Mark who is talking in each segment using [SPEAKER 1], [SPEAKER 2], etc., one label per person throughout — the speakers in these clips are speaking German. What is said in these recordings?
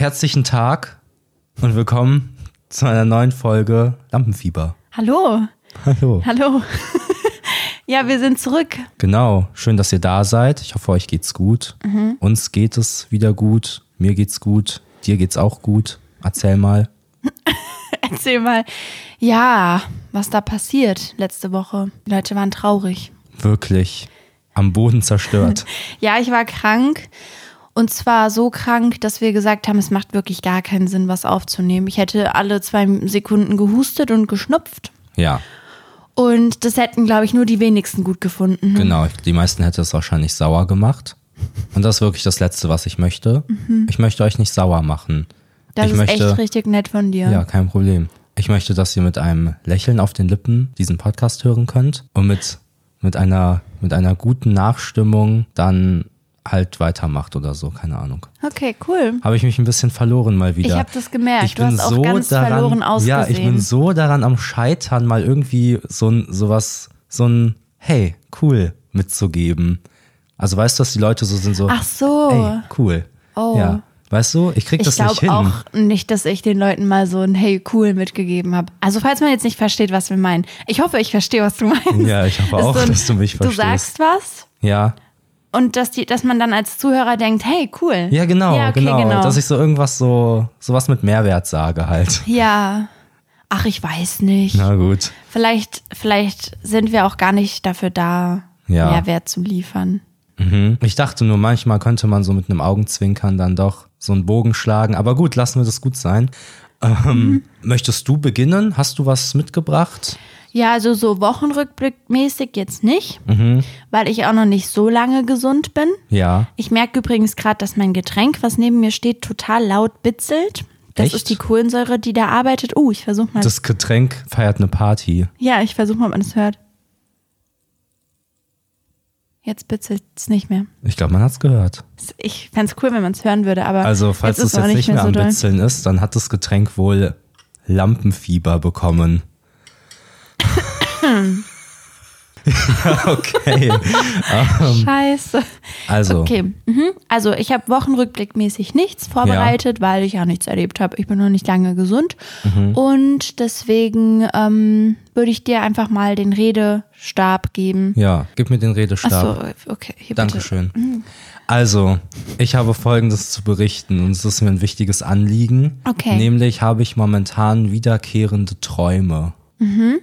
[SPEAKER 1] Herzlichen Tag und willkommen zu einer neuen Folge Lampenfieber.
[SPEAKER 2] Hallo.
[SPEAKER 1] Hallo.
[SPEAKER 2] Hallo. ja, wir sind zurück.
[SPEAKER 1] Genau, schön, dass ihr da seid. Ich hoffe, euch geht's gut.
[SPEAKER 2] Mhm.
[SPEAKER 1] Uns geht es wieder gut. Mir geht's gut. Dir geht's auch gut. Erzähl mal.
[SPEAKER 2] Erzähl mal. Ja, was da passiert letzte Woche. Die Leute waren traurig.
[SPEAKER 1] Wirklich am Boden zerstört.
[SPEAKER 2] Ja, ich war krank. Und zwar so krank, dass wir gesagt haben, es macht wirklich gar keinen Sinn, was aufzunehmen. Ich hätte alle zwei Sekunden gehustet und geschnupft.
[SPEAKER 1] ja,
[SPEAKER 2] Und das hätten, glaube ich, nur die wenigsten gut gefunden.
[SPEAKER 1] genau. Die meisten hätte es wahrscheinlich sauer gemacht. Und das ist wirklich das Letzte, was ich möchte. Ich möchte euch nicht sauer machen.
[SPEAKER 2] Mhm. Das
[SPEAKER 1] ich
[SPEAKER 2] ist
[SPEAKER 1] möchte,
[SPEAKER 2] echt richtig nett von dir.
[SPEAKER 1] Ja, kein Problem. Ich möchte, dass ihr mit einem Lächeln auf den Lippen diesen Podcast hören könnt und mit, mit, einer, mit einer guten Nachstimmung dann halt weitermacht oder so, keine Ahnung.
[SPEAKER 2] Okay, cool.
[SPEAKER 1] Habe ich mich ein bisschen verloren mal wieder.
[SPEAKER 2] Ich habe das gemerkt.
[SPEAKER 1] Ich
[SPEAKER 2] du
[SPEAKER 1] bin
[SPEAKER 2] hast auch
[SPEAKER 1] so
[SPEAKER 2] ganz
[SPEAKER 1] daran,
[SPEAKER 2] verloren ausgesehen.
[SPEAKER 1] Ja, ich bin so daran am Scheitern, mal irgendwie so ein sowas, so ein Hey, cool mitzugeben. Also weißt du, dass die Leute so sind so,
[SPEAKER 2] Ach so.
[SPEAKER 1] ey, cool.
[SPEAKER 2] Oh.
[SPEAKER 1] Ja. Weißt du, ich krieg
[SPEAKER 2] Ich
[SPEAKER 1] das nicht
[SPEAKER 2] glaube
[SPEAKER 1] hin.
[SPEAKER 2] auch nicht, dass ich den Leuten mal so ein Hey, cool mitgegeben habe. Also, falls man jetzt nicht versteht, was wir meinen. Ich hoffe, ich verstehe, was du meinst.
[SPEAKER 1] Ja, ich hoffe auch,
[SPEAKER 2] so ein-
[SPEAKER 1] dass du mich
[SPEAKER 2] Du
[SPEAKER 1] verstehst.
[SPEAKER 2] sagst was
[SPEAKER 1] Ja,
[SPEAKER 2] und dass, die, dass man dann als Zuhörer denkt, hey, cool.
[SPEAKER 1] Ja, genau,
[SPEAKER 2] Ja, okay,
[SPEAKER 1] genau,
[SPEAKER 2] genau.
[SPEAKER 1] Dass ich so irgendwas so, sowas mit Mehrwert sage halt.
[SPEAKER 2] Ja. Ach, ich weiß nicht.
[SPEAKER 1] Na gut.
[SPEAKER 2] Vielleicht, vielleicht sind wir auch gar nicht dafür da,
[SPEAKER 1] Ja.
[SPEAKER 2] Mehrwert zu liefern.
[SPEAKER 1] Mhm. Ich dachte nur, manchmal könnte man so mit einem Augenzwinkern dann doch so einen Bogen schlagen. Aber gut, lassen wir das gut sein. Ähm,
[SPEAKER 2] Mhm.
[SPEAKER 1] Möchtest du beginnen? Hast du was mitgebracht?
[SPEAKER 2] Ja, also so wochenrückblickmäßig jetzt nicht,
[SPEAKER 1] Mhm.
[SPEAKER 2] weil ich auch noch nicht so lange gesund bin.
[SPEAKER 1] Ja.
[SPEAKER 2] Ich merke übrigens gerade, dass mein Getränk, was neben mir steht, total laut bitzelt. Das
[SPEAKER 1] Echt?
[SPEAKER 2] ist die Kohlensäure, die da arbeitet. Oh, ich versuche mal.
[SPEAKER 1] Das Getränk feiert eine Party.
[SPEAKER 2] ja, ich versuche mal, ob man das hört. Jetzt bitzelt es nicht mehr.
[SPEAKER 1] Ich glaube, man hat's gehört.
[SPEAKER 2] Ich fände es cool, wenn man es hören würde, aber
[SPEAKER 1] Also, falls
[SPEAKER 2] jetzt
[SPEAKER 1] es
[SPEAKER 2] auch
[SPEAKER 1] jetzt nicht mehr
[SPEAKER 2] so
[SPEAKER 1] am. Bitzeln ist, dann hat das Getränk wohl Lampenfieber bekommen. Ja, okay.
[SPEAKER 2] Scheiße.
[SPEAKER 1] Also,
[SPEAKER 2] Okay, mhm. also ich habe wochenrückblickmäßig nichts vorbereitet, weil ich ja nichts erlebt habe. Ich bin noch nicht lange gesund
[SPEAKER 1] Mhm.
[SPEAKER 2] und deswegen ähm, würde ich dir einfach mal den Redestab geben.
[SPEAKER 1] ja, gib mir den Redestab.
[SPEAKER 2] Achso, okay. Hier bitte.
[SPEAKER 1] Dankeschön. Also, ich habe Folgendes zu berichten und es ist mir ein wichtiges Anliegen.
[SPEAKER 2] Okay.
[SPEAKER 1] Nämlich habe ich momentan wiederkehrende Träume.
[SPEAKER 2] Mhm.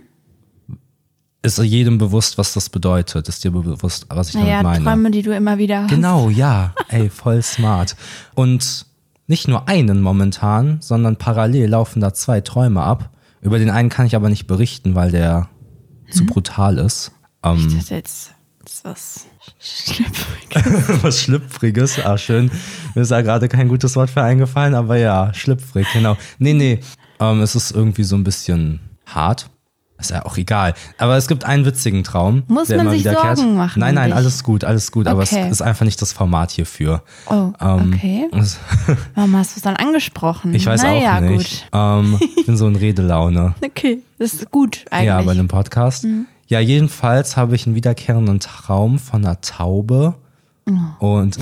[SPEAKER 1] Ist jedem bewusst, was das bedeutet? Ist dir bewusst, was ich
[SPEAKER 2] Naja,
[SPEAKER 1] damit meine?
[SPEAKER 2] Träume, die du immer wieder hast.
[SPEAKER 1] Genau, ja. Ey, voll smart. Und nicht nur einen momentan, sondern parallel laufen da zwei Träume ab. Über den einen kann ich aber nicht berichten, weil der zu brutal ist. Ähm,
[SPEAKER 2] Das ist jetzt das ist was Schlüpfriges.
[SPEAKER 1] was Schlüpfriges. Ah, schön. Mir ist da gerade kein gutes Wort für eingefallen, aber ja, schlüpfrig, genau. Nee, nee. Ähm, es ist irgendwie so ein bisschen hart. Ist ja auch egal. Aber es gibt einen witzigen Traum.
[SPEAKER 2] Muss
[SPEAKER 1] der
[SPEAKER 2] man
[SPEAKER 1] immer
[SPEAKER 2] sich
[SPEAKER 1] wiederkehrt.
[SPEAKER 2] Sorgen machen
[SPEAKER 1] Nein, nein, alles gut, alles gut. Aber es
[SPEAKER 2] Okay.
[SPEAKER 1] ist einfach nicht das Format hierfür.
[SPEAKER 2] Oh,
[SPEAKER 1] Ähm,
[SPEAKER 2] okay. Warum hast du es dann angesprochen?
[SPEAKER 1] Ich weiß
[SPEAKER 2] naja,
[SPEAKER 1] auch nicht. Ähm, ich bin so in Redelaune.
[SPEAKER 2] Okay, das ist gut eigentlich.
[SPEAKER 1] Ja, bei einem Podcast. Ja, jedenfalls habe ich einen wiederkehrenden Traum von einer Taube. Und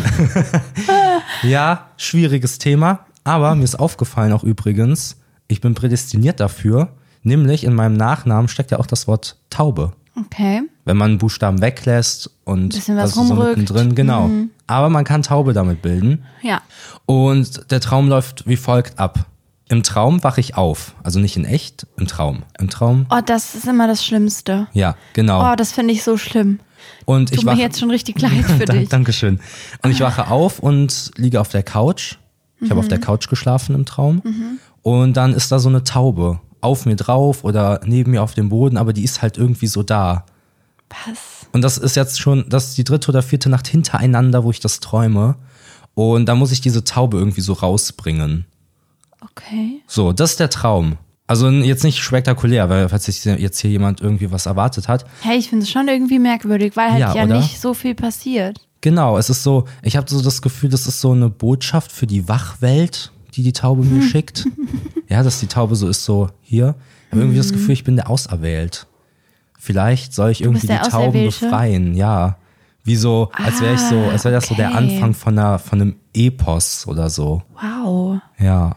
[SPEAKER 1] ja, schwieriges Thema. Aber mir ist aufgefallen auch übrigens, ich bin prädestiniert dafür. Nämlich in meinem Nachnamen steckt ja auch das Wort Taube.
[SPEAKER 2] okay.
[SPEAKER 1] Wenn man einen Buchstaben weglässt und
[SPEAKER 2] Bisschen was
[SPEAKER 1] das ist so
[SPEAKER 2] rumrückt.
[SPEAKER 1] mittendrin, genau. Aber man kann Taube damit bilden.
[SPEAKER 2] Ja.
[SPEAKER 1] Und der Traum läuft wie folgt ab. Im Traum wache ich auf. Also nicht in echt, im Traum. Im Traum,
[SPEAKER 2] Oh, das ist immer das Schlimmste.
[SPEAKER 1] ja, genau.
[SPEAKER 2] Oh, das finde ich so schlimm.
[SPEAKER 1] und ich
[SPEAKER 2] Tut mir
[SPEAKER 1] wache,
[SPEAKER 2] jetzt schon richtig leid für dich.
[SPEAKER 1] Dankeschön. Und ich wache auf und liege auf der Couch. Ich habe auf
[SPEAKER 2] Mhm.
[SPEAKER 1] der Couch geschlafen im Traum. Und dann ist da so eine Taube auf mir drauf oder neben mir auf dem Boden, aber die ist halt irgendwie so da.
[SPEAKER 2] Was?
[SPEAKER 1] Und das ist jetzt schon, das ist die dritte oder vierte Nacht hintereinander, wo ich das träume. Und da muss ich diese Taube irgendwie so rausbringen.
[SPEAKER 2] Okay.
[SPEAKER 1] So, das ist der Traum. Also jetzt nicht spektakulär, weil falls sich jetzt hier jemand irgendwie was erwartet hat.
[SPEAKER 2] Hey, ich finde es schon irgendwie merkwürdig, weil halt
[SPEAKER 1] Ja,
[SPEAKER 2] ja, nicht so viel passiert.
[SPEAKER 1] Genau, es ist so, ich habe so das Gefühl, das ist so eine Botschaft für die Wachwelt, die die Taube mir
[SPEAKER 2] Hm.
[SPEAKER 1] schickt. Ja, dass die Taube so ist, so hier. Ich habe irgendwie das Gefühl, ich bin der Auserwählt. Vielleicht soll ich irgendwie die Tauben befreien, ja. Wie so, als wäre ich so, als wäre das so der
[SPEAKER 2] okay.
[SPEAKER 1] Anfang von, einer, von einem Epos oder so.
[SPEAKER 2] Wow.
[SPEAKER 1] Ja,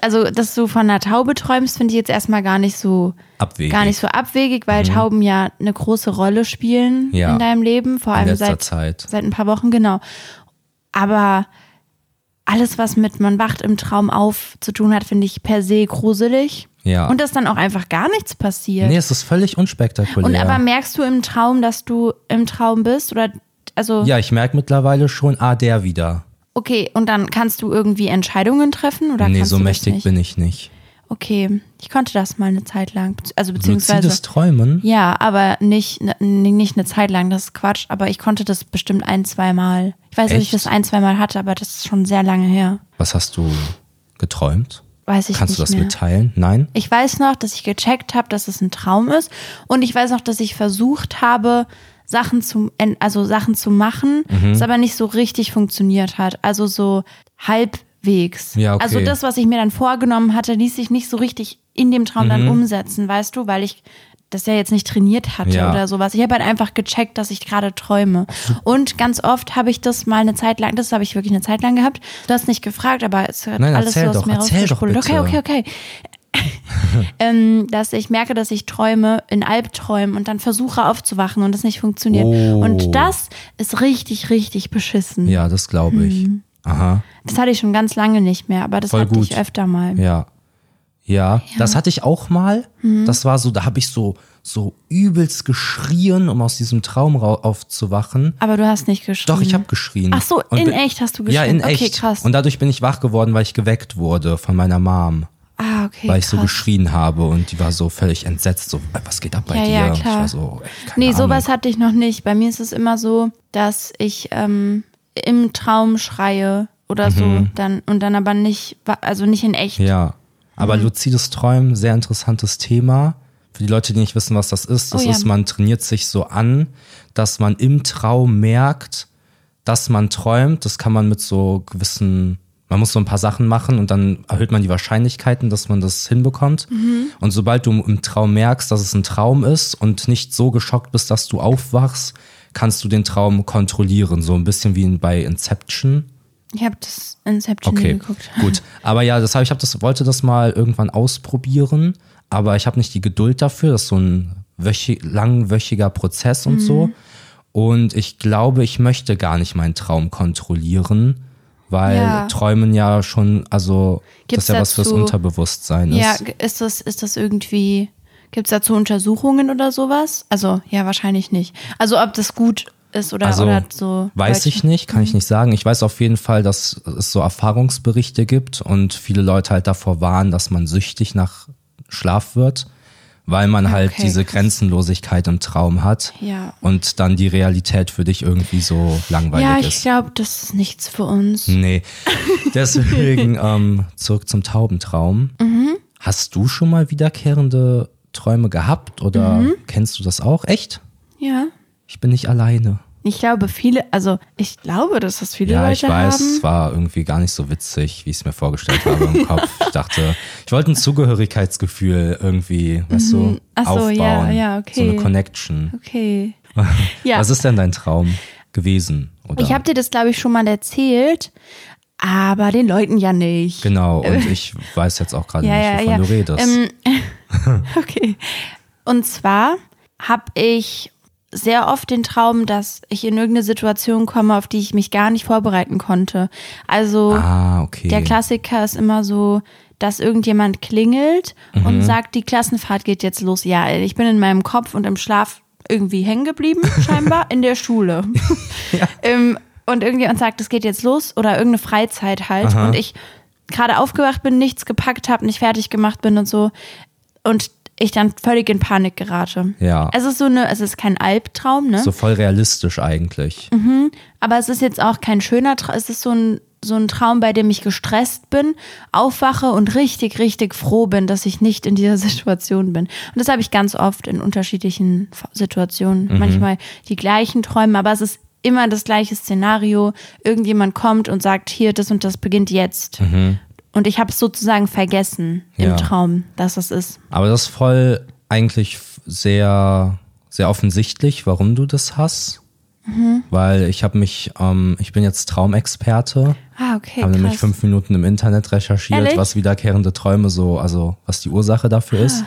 [SPEAKER 2] Also, dass du von einer Taube träumst, finde ich jetzt erstmal gar nicht so
[SPEAKER 1] abwegig.
[SPEAKER 2] gar nicht so abwegig, weil Tauben ja eine große Rolle spielen
[SPEAKER 1] Ja.
[SPEAKER 2] in deinem Leben, vor allem seit,
[SPEAKER 1] Zeit.
[SPEAKER 2] seit ein paar Wochen, genau. Aber alles, was mit man wacht im Traum auf zu tun hat, finde ich per se gruselig.
[SPEAKER 1] Ja.
[SPEAKER 2] Und dass dann auch einfach gar nichts passiert.
[SPEAKER 1] Nee, es ist völlig unspektakulär.
[SPEAKER 2] Und aber merkst du im Traum, dass du im Traum bist? Oder also,
[SPEAKER 1] ja, ich merke mittlerweile schon, ah, der wieder.
[SPEAKER 2] okay, und dann kannst du irgendwie Entscheidungen treffen? Oder
[SPEAKER 1] nee, so mächtig bin ich nicht.
[SPEAKER 2] Okay, ich konnte das mal eine Zeit lang. Also beziehungsweise.
[SPEAKER 1] Luzides Träumen?
[SPEAKER 2] Ja, aber nicht, ne- nicht eine Zeit lang, das ist Quatsch. Aber ich konnte das bestimmt ein, zwei Mal. Ich weiß, dass ich
[SPEAKER 1] Echt?
[SPEAKER 2] das ein, zwei Mal hatte, aber das ist schon sehr lange her.
[SPEAKER 1] Was hast du geträumt?
[SPEAKER 2] Weiß ich
[SPEAKER 1] Kannst
[SPEAKER 2] nicht
[SPEAKER 1] du das
[SPEAKER 2] mehr.
[SPEAKER 1] mitteilen? Nein?
[SPEAKER 2] Ich weiß noch, dass ich gecheckt habe, dass es ein Traum ist. Und ich weiß noch, dass ich versucht habe, Sachen zu, also Sachen zu machen,
[SPEAKER 1] Mhm.
[SPEAKER 2] es aber nicht so richtig funktioniert hat. Also so halbwegs.
[SPEAKER 1] Ja, okay.
[SPEAKER 2] Also das, was ich mir dann vorgenommen hatte, ließ sich nicht so richtig in dem Traum
[SPEAKER 1] Mhm.
[SPEAKER 2] dann umsetzen, weißt du, weil ich das ja jetzt nicht trainiert hatte
[SPEAKER 1] Ja.
[SPEAKER 2] oder sowas. Ich habe halt einfach gecheckt, dass ich gerade träume. Und ganz oft habe ich das mal eine Zeit lang, das habe ich wirklich eine Zeit lang gehabt. Du hast nicht gefragt, aber es hat
[SPEAKER 1] Nein,
[SPEAKER 2] alles so aus
[SPEAKER 1] doch,
[SPEAKER 2] mir rausgesprudelt. Okay, okay, okay ähm, dass ich merke, dass ich träume in Albträumen und dann versuche aufzuwachen und das nicht funktioniert.
[SPEAKER 1] Oh.
[SPEAKER 2] Und das ist richtig, richtig beschissen.
[SPEAKER 1] Ja, das glaube ich.
[SPEAKER 2] Mhm.
[SPEAKER 1] Aha.
[SPEAKER 2] Das hatte ich schon ganz lange nicht mehr, aber das
[SPEAKER 1] Voll
[SPEAKER 2] hatte
[SPEAKER 1] gut.
[SPEAKER 2] ich öfter mal.
[SPEAKER 1] Ja. Ja, das hatte ich auch mal.
[SPEAKER 2] Mhm.
[SPEAKER 1] Das war so, da habe ich so, so übelst geschrien, um aus diesem Traum rau- aufzuwachen.
[SPEAKER 2] Aber du hast nicht geschrien.
[SPEAKER 1] Doch, ich habe geschrien.
[SPEAKER 2] Ach so, in echt hast du
[SPEAKER 1] Ja,
[SPEAKER 2] geschrien.
[SPEAKER 1] in
[SPEAKER 2] Okay,
[SPEAKER 1] echt.
[SPEAKER 2] krass.
[SPEAKER 1] Und dadurch bin ich wach geworden, weil ich geweckt wurde von meiner Mom.
[SPEAKER 2] Ah, okay.
[SPEAKER 1] weil ich so
[SPEAKER 2] krass.
[SPEAKER 1] geschrien habe und die war so völlig entsetzt, so, "Ey, was geht ab bei
[SPEAKER 2] Ja,
[SPEAKER 1] dir?
[SPEAKER 2] ja,
[SPEAKER 1] Und Ich
[SPEAKER 2] klar.
[SPEAKER 1] war so, ey,
[SPEAKER 2] Nee,
[SPEAKER 1] Ahnung.
[SPEAKER 2] sowas hatte ich noch nicht. Bei mir ist es immer so, dass ich ähm, im Traum schreie oder so, dann und dann aber nicht, also nicht in echt.
[SPEAKER 1] Mhm. Ja, aber
[SPEAKER 2] Mhm.
[SPEAKER 1] luzides Träumen, sehr interessantes Thema. Für die Leute, die nicht wissen, was das ist, das
[SPEAKER 2] Oh ja.
[SPEAKER 1] ist, man trainiert sich so an, dass man im Traum merkt, dass man träumt. Das kann man mit so gewissen, man muss so ein paar Sachen machen und dann erhöht man die Wahrscheinlichkeiten, dass man das hinbekommt.
[SPEAKER 2] Mhm.
[SPEAKER 1] Und sobald du im Traum merkst, dass es ein Traum ist und nicht so geschockt bist, dass du aufwachst, kannst du den Traum kontrollieren. So ein bisschen wie bei Inception.
[SPEAKER 2] Ich habe das Inception
[SPEAKER 1] Okay,
[SPEAKER 2] geguckt.
[SPEAKER 1] gut. Aber ja, das hab, ich hab das, wollte das mal irgendwann ausprobieren, aber ich habe nicht die Geduld dafür. Das ist so ein wöchi, langwöchiger Prozess und
[SPEAKER 2] Mhm.
[SPEAKER 1] so. Und ich glaube, ich möchte gar nicht meinen Traum kontrollieren, weil
[SPEAKER 2] Ja.
[SPEAKER 1] Träumen ja schon, also
[SPEAKER 2] Gibt's
[SPEAKER 1] das ist ja was fürs Unterbewusstsein
[SPEAKER 2] Ja,
[SPEAKER 1] ist.
[SPEAKER 2] g- ist das, ist das irgendwie, gibt es dazu Untersuchungen oder sowas? Also, ja, wahrscheinlich nicht. Also, ob das gut ist oder,
[SPEAKER 1] Also
[SPEAKER 2] oder so.
[SPEAKER 1] weiß ich nicht, kann ich nicht sagen. Ich weiß auf jeden Fall, dass es so Erfahrungsberichte gibt und viele Leute halt davor warnen, dass man süchtig nach Schlaf wird, weil man halt
[SPEAKER 2] Okay,
[SPEAKER 1] diese
[SPEAKER 2] krass.
[SPEAKER 1] Grenzenlosigkeit im Traum hat
[SPEAKER 2] Ja.
[SPEAKER 1] und dann die Realität für dich irgendwie so langweilig
[SPEAKER 2] Ja, ich
[SPEAKER 1] ist.
[SPEAKER 2] glaube, das ist nichts für uns.
[SPEAKER 1] Nee. Deswegen ähm, zurück zum Taubentraum.
[SPEAKER 2] Mhm.
[SPEAKER 1] Hast du schon mal wiederkehrende Träume gehabt oder
[SPEAKER 2] Mhm.
[SPEAKER 1] kennst du das auch? Echt?
[SPEAKER 2] Ja.
[SPEAKER 1] Ich bin nicht alleine.
[SPEAKER 2] Ich glaube, viele, also ich glaube, dass das viele
[SPEAKER 1] Ja,
[SPEAKER 2] Leute
[SPEAKER 1] ich weiß,
[SPEAKER 2] haben.
[SPEAKER 1] es war irgendwie gar nicht so witzig, wie ich es mir vorgestellt habe im Kopf. Ich dachte, ich wollte ein Zugehörigkeitsgefühl irgendwie, weißt du,
[SPEAKER 2] Mhm. So,
[SPEAKER 1] aufbauen.
[SPEAKER 2] ja, ja,
[SPEAKER 1] So eine
[SPEAKER 2] okay.
[SPEAKER 1] Connection.
[SPEAKER 2] Okay. Ja.
[SPEAKER 1] Was ist denn dein Traum gewesen? Oder?
[SPEAKER 2] Ich habe dir das, glaube ich, schon mal erzählt, aber den Leuten ja nicht.
[SPEAKER 1] Genau, und ich weiß jetzt auch gerade
[SPEAKER 2] Ja,
[SPEAKER 1] nicht,
[SPEAKER 2] ja,
[SPEAKER 1] wovon
[SPEAKER 2] ja.
[SPEAKER 1] du redest.
[SPEAKER 2] Ähm, okay. Und zwar habe ich sehr oft den Traum, dass ich in irgendeine Situation komme, auf die ich mich gar nicht vorbereiten konnte. Also
[SPEAKER 1] ah, okay.
[SPEAKER 2] der Klassiker ist immer so, dass irgendjemand klingelt
[SPEAKER 1] Mhm.
[SPEAKER 2] und sagt, die Klassenfahrt geht jetzt los. Ja, ich bin in meinem Kopf und im Schlaf irgendwie hängen geblieben, scheinbar, in der Schule. ähm, und irgendjemand sagt, es geht jetzt los oder irgendeine Freizeit halt. Und ich gerade aufgewacht bin, nichts gepackt habe, nicht fertig gemacht bin und so. Und ich dann völlig in Panik gerate.
[SPEAKER 1] Ja.
[SPEAKER 2] Es ist so eine, es ist kein Albtraum, ne?
[SPEAKER 1] so voll realistisch eigentlich.
[SPEAKER 2] Aber es ist jetzt auch kein schöner Traum. Es ist so ein, so ein Traum, bei dem ich gestresst bin, aufwache und richtig, richtig froh bin, dass ich nicht in dieser Situation bin. Und das habe ich ganz oft in unterschiedlichen Situationen. Manchmal die gleichen Träume, aber es ist immer das gleiche Szenario. Irgendjemand kommt und sagt, hier, das und das beginnt jetzt. Und ich habe es sozusagen vergessen
[SPEAKER 1] Ja.
[SPEAKER 2] im Traum, dass es ist.
[SPEAKER 1] Aber das ist voll eigentlich sehr, sehr offensichtlich, warum du das hast. weil ich habe mich, ähm, ich bin jetzt Traumexperte,
[SPEAKER 2] Ah, okay,
[SPEAKER 1] habe nämlich fünf Minuten im Internet recherchiert,
[SPEAKER 2] Ehrlich?
[SPEAKER 1] was wiederkehrende Träume so, also was die Ursache dafür ist.
[SPEAKER 2] Ah.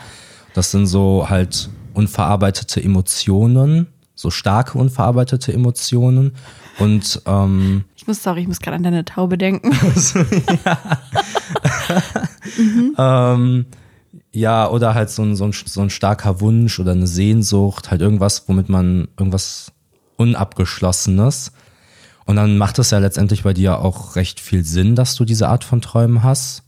[SPEAKER 1] Das sind so halt unverarbeitete Emotionen, so starke unverarbeitete Emotionen und ähm,
[SPEAKER 2] Ich muss, sorry, ich muss gerade an deine Taube denken.
[SPEAKER 1] Ähm, ja, oder halt so ein, so, ein, so ein starker Wunsch oder eine Sehnsucht, halt irgendwas, womit man irgendwas Unabgeschlossenes. Und dann macht es ja letztendlich bei dir auch recht viel Sinn, dass du diese Art von Träumen hast.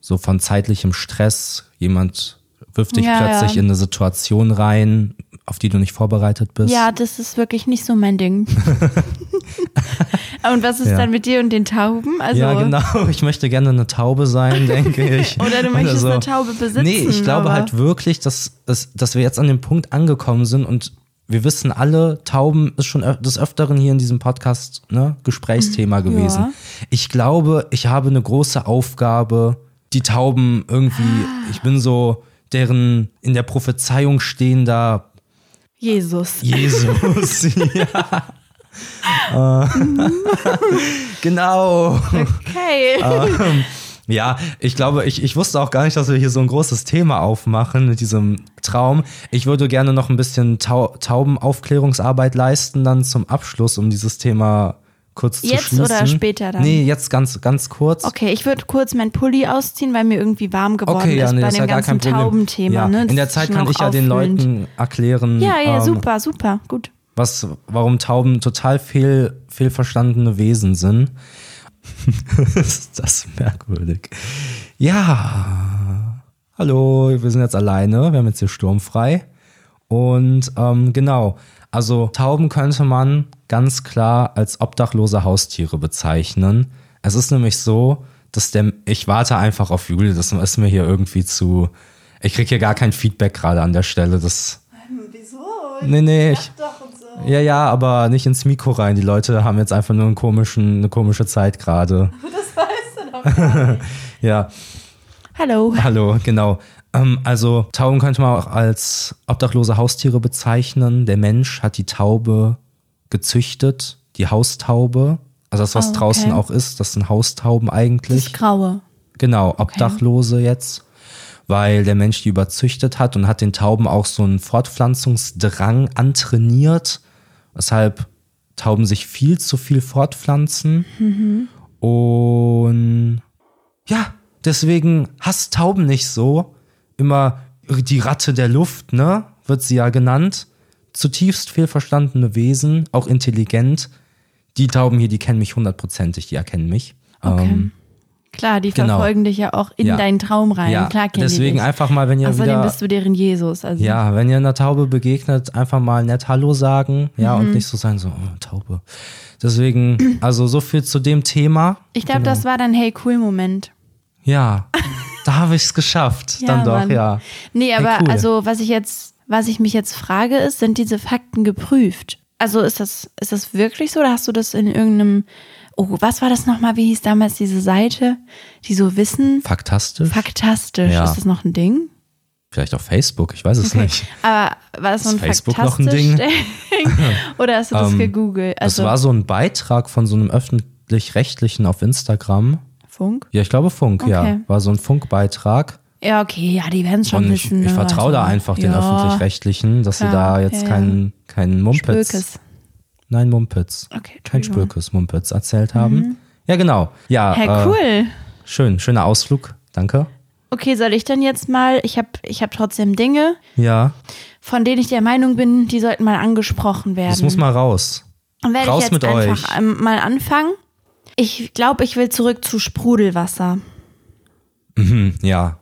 [SPEAKER 1] So von zeitlichem Stress, jemand wirft dich
[SPEAKER 2] Ja,
[SPEAKER 1] plötzlich
[SPEAKER 2] ja.
[SPEAKER 1] in eine Situation rein, auf die du nicht vorbereitet bist.
[SPEAKER 2] Ja, das ist wirklich nicht so mein Ding. und was ist
[SPEAKER 1] Ja.
[SPEAKER 2] dann mit dir und den Tauben? Also,
[SPEAKER 1] Ja, genau. Ich möchte gerne eine Taube sein, denke ich.
[SPEAKER 2] Oder du möchtest eine Taube besitzen,
[SPEAKER 1] Nee, ich glaube
[SPEAKER 2] aber-
[SPEAKER 1] halt wirklich, dass, dass, dass wir jetzt an dem Punkt angekommen sind und wir wissen alle, Tauben ist schon des Öfteren hier in diesem Podcast ne, Gesprächsthema gewesen.
[SPEAKER 2] Ja.
[SPEAKER 1] Ich glaube, ich habe eine große Aufgabe, die Tauben irgendwie,
[SPEAKER 2] Ah.
[SPEAKER 1] ich bin so deren in der Prophezeiung stehender
[SPEAKER 2] Jesus.
[SPEAKER 1] Jesus. ja. Äh, genau.
[SPEAKER 2] Okay.
[SPEAKER 1] Ähm, ja, ich glaube, ich, ich wusste auch gar nicht, dass wir hier so ein großes Thema aufmachen mit diesem Traum. Ich würde gerne noch ein bisschen Tau Taubenaufklärungsarbeit leisten, dann zum Abschluss, um dieses Thema kurz zu
[SPEAKER 2] Jetzt
[SPEAKER 1] schließen.
[SPEAKER 2] oder später dann?
[SPEAKER 1] Nee, jetzt ganz, ganz kurz.
[SPEAKER 2] Okay, ich würde kurz mein Pulli ausziehen, weil mir irgendwie warm geworden
[SPEAKER 1] Okay, ja,
[SPEAKER 2] ist
[SPEAKER 1] nee,
[SPEAKER 2] bei
[SPEAKER 1] ist
[SPEAKER 2] dem
[SPEAKER 1] ja
[SPEAKER 2] ganzen. Taubenthema.
[SPEAKER 1] ja.
[SPEAKER 2] Ne?
[SPEAKER 1] In der Zeit kann ich ja den. Leuten erklären,
[SPEAKER 2] Ja, ja,
[SPEAKER 1] ähm,
[SPEAKER 2] super, super, gut.
[SPEAKER 1] was, warum Tauben total fehl, fehlverstandene Wesen sind. ist das merkwürdig. Ja, hallo, wir sind jetzt alleine, wir haben jetzt hier sturmfrei. Und ähm, genau, also Tauben könnte man ganz klar als obdachlose Haustiere bezeichnen. Es ist nämlich so, dass der, ich warte einfach auf Juli, das ist mir hier irgendwie zu, ich kriege hier gar kein Feedback gerade an der Stelle, das
[SPEAKER 2] Wieso?
[SPEAKER 1] Nee, nee, ich,
[SPEAKER 2] so.
[SPEAKER 1] ja, ja, aber nicht ins Mikro rein. Die Leute haben jetzt einfach nur einen komischen, eine komische Zeit gerade.
[SPEAKER 2] Das weißt du doch.
[SPEAKER 1] Ja,
[SPEAKER 2] Hallo.
[SPEAKER 1] hallo, genau. Ähm, also Tauben könnte man auch als obdachlose Haustiere bezeichnen. Der Mensch hat die Taube gezüchtet, die Haustaube. Also das, was
[SPEAKER 2] Oh, okay.
[SPEAKER 1] draußen auch ist, das sind Haustauben
[SPEAKER 2] Das
[SPEAKER 1] eigentlich.
[SPEAKER 2] Graue.
[SPEAKER 1] Genau, Obdachlose jetzt, weil der Mensch die überzüchtet hat und hat den Tauben auch so einen Fortpflanzungsdrang antrainiert, weshalb Tauben sich viel zu viel fortpflanzen. Und ja, deswegen hasst Tauben nicht so. Immer die Ratte der Luft, ne? Wird sie ja genannt. Zutiefst fehlverstandene Wesen, auch intelligent. Die Tauben hier, die kennen mich hundertprozentig, die erkennen mich.
[SPEAKER 2] Okay.
[SPEAKER 1] Ähm,
[SPEAKER 2] Klar, die
[SPEAKER 1] genau.
[SPEAKER 2] verfolgen dich ja auch in
[SPEAKER 1] Ja.
[SPEAKER 2] deinen Traum rein.
[SPEAKER 1] ja,
[SPEAKER 2] Klar kennen
[SPEAKER 1] deswegen einfach mal, wenn ihr
[SPEAKER 2] Außerdem
[SPEAKER 1] wieder,
[SPEAKER 2] bist du deren Jesus. Also
[SPEAKER 1] ja, wenn ihr einer Taube begegnet, einfach mal nett Hallo sagen, ja,
[SPEAKER 2] Mhm.
[SPEAKER 1] und nicht so sein, so, oh, Taube. Deswegen, also so viel zu dem Thema.
[SPEAKER 2] ich glaube,
[SPEAKER 1] Genau.
[SPEAKER 2] das war dein Hey cool Moment.
[SPEAKER 1] Ja, da habe ich es geschafft.
[SPEAKER 2] Ja,
[SPEAKER 1] dann doch,
[SPEAKER 2] Mann.
[SPEAKER 1] ja.
[SPEAKER 2] Nee,
[SPEAKER 1] Hey,
[SPEAKER 2] aber
[SPEAKER 1] cool.
[SPEAKER 2] also was ich jetzt, was ich mich jetzt frage, ist, sind diese Fakten geprüft? Also ist das, ist das wirklich so oder hast du das in irgendeinem, oh, was war das nochmal? Wie hieß damals diese Seite, die so wissen?
[SPEAKER 1] Faktastisch.
[SPEAKER 2] Faktastisch.
[SPEAKER 1] Ja.
[SPEAKER 2] Ist das noch ein Ding?
[SPEAKER 1] Vielleicht auf Facebook, ich weiß es nicht.
[SPEAKER 2] Aber war das so ein
[SPEAKER 1] Ist Facebook noch ein Ding?
[SPEAKER 2] oder hast du das
[SPEAKER 1] Ähm,
[SPEAKER 2] gegoogelt? Also
[SPEAKER 1] das war so ein Beitrag von so einem öffentlich-rechtlichen auf Instagram.
[SPEAKER 2] Funk?
[SPEAKER 1] Ja, ich glaube Funk, ja.
[SPEAKER 2] Okay.
[SPEAKER 1] War so ein Funkbeitrag.
[SPEAKER 2] Ja, okay, ja, die werden es schon
[SPEAKER 1] Und ich,
[SPEAKER 2] wissen.
[SPEAKER 1] ich
[SPEAKER 2] ne?
[SPEAKER 1] vertraue da
[SPEAKER 2] Also,
[SPEAKER 1] einfach den
[SPEAKER 2] ja,
[SPEAKER 1] öffentlich-rechtlichen, dass sie
[SPEAKER 2] Klar,
[SPEAKER 1] da jetzt
[SPEAKER 2] ja,
[SPEAKER 1] keinen keinen Mumpitz,
[SPEAKER 2] Spökes.
[SPEAKER 1] nein Mumpitz,
[SPEAKER 2] Okay,
[SPEAKER 1] kein. Spökes Mumpitz erzählt haben. Ja, genau. Ja,
[SPEAKER 2] Hey,
[SPEAKER 1] äh,
[SPEAKER 2] cool.
[SPEAKER 1] schön, schöner Ausflug, danke.
[SPEAKER 2] Okay, soll ich denn jetzt mal, ich habe ich hab trotzdem Dinge,
[SPEAKER 1] Ja,
[SPEAKER 2] von denen ich der Meinung bin, die sollten mal angesprochen werden.
[SPEAKER 1] das muss mal raus.
[SPEAKER 2] Dann werde
[SPEAKER 1] raus
[SPEAKER 2] ich jetzt
[SPEAKER 1] mit
[SPEAKER 2] einfach
[SPEAKER 1] euch.
[SPEAKER 2] mal anfangen. Ich glaube, ich will zurück zu Sprudelwasser.
[SPEAKER 1] Hm, ja,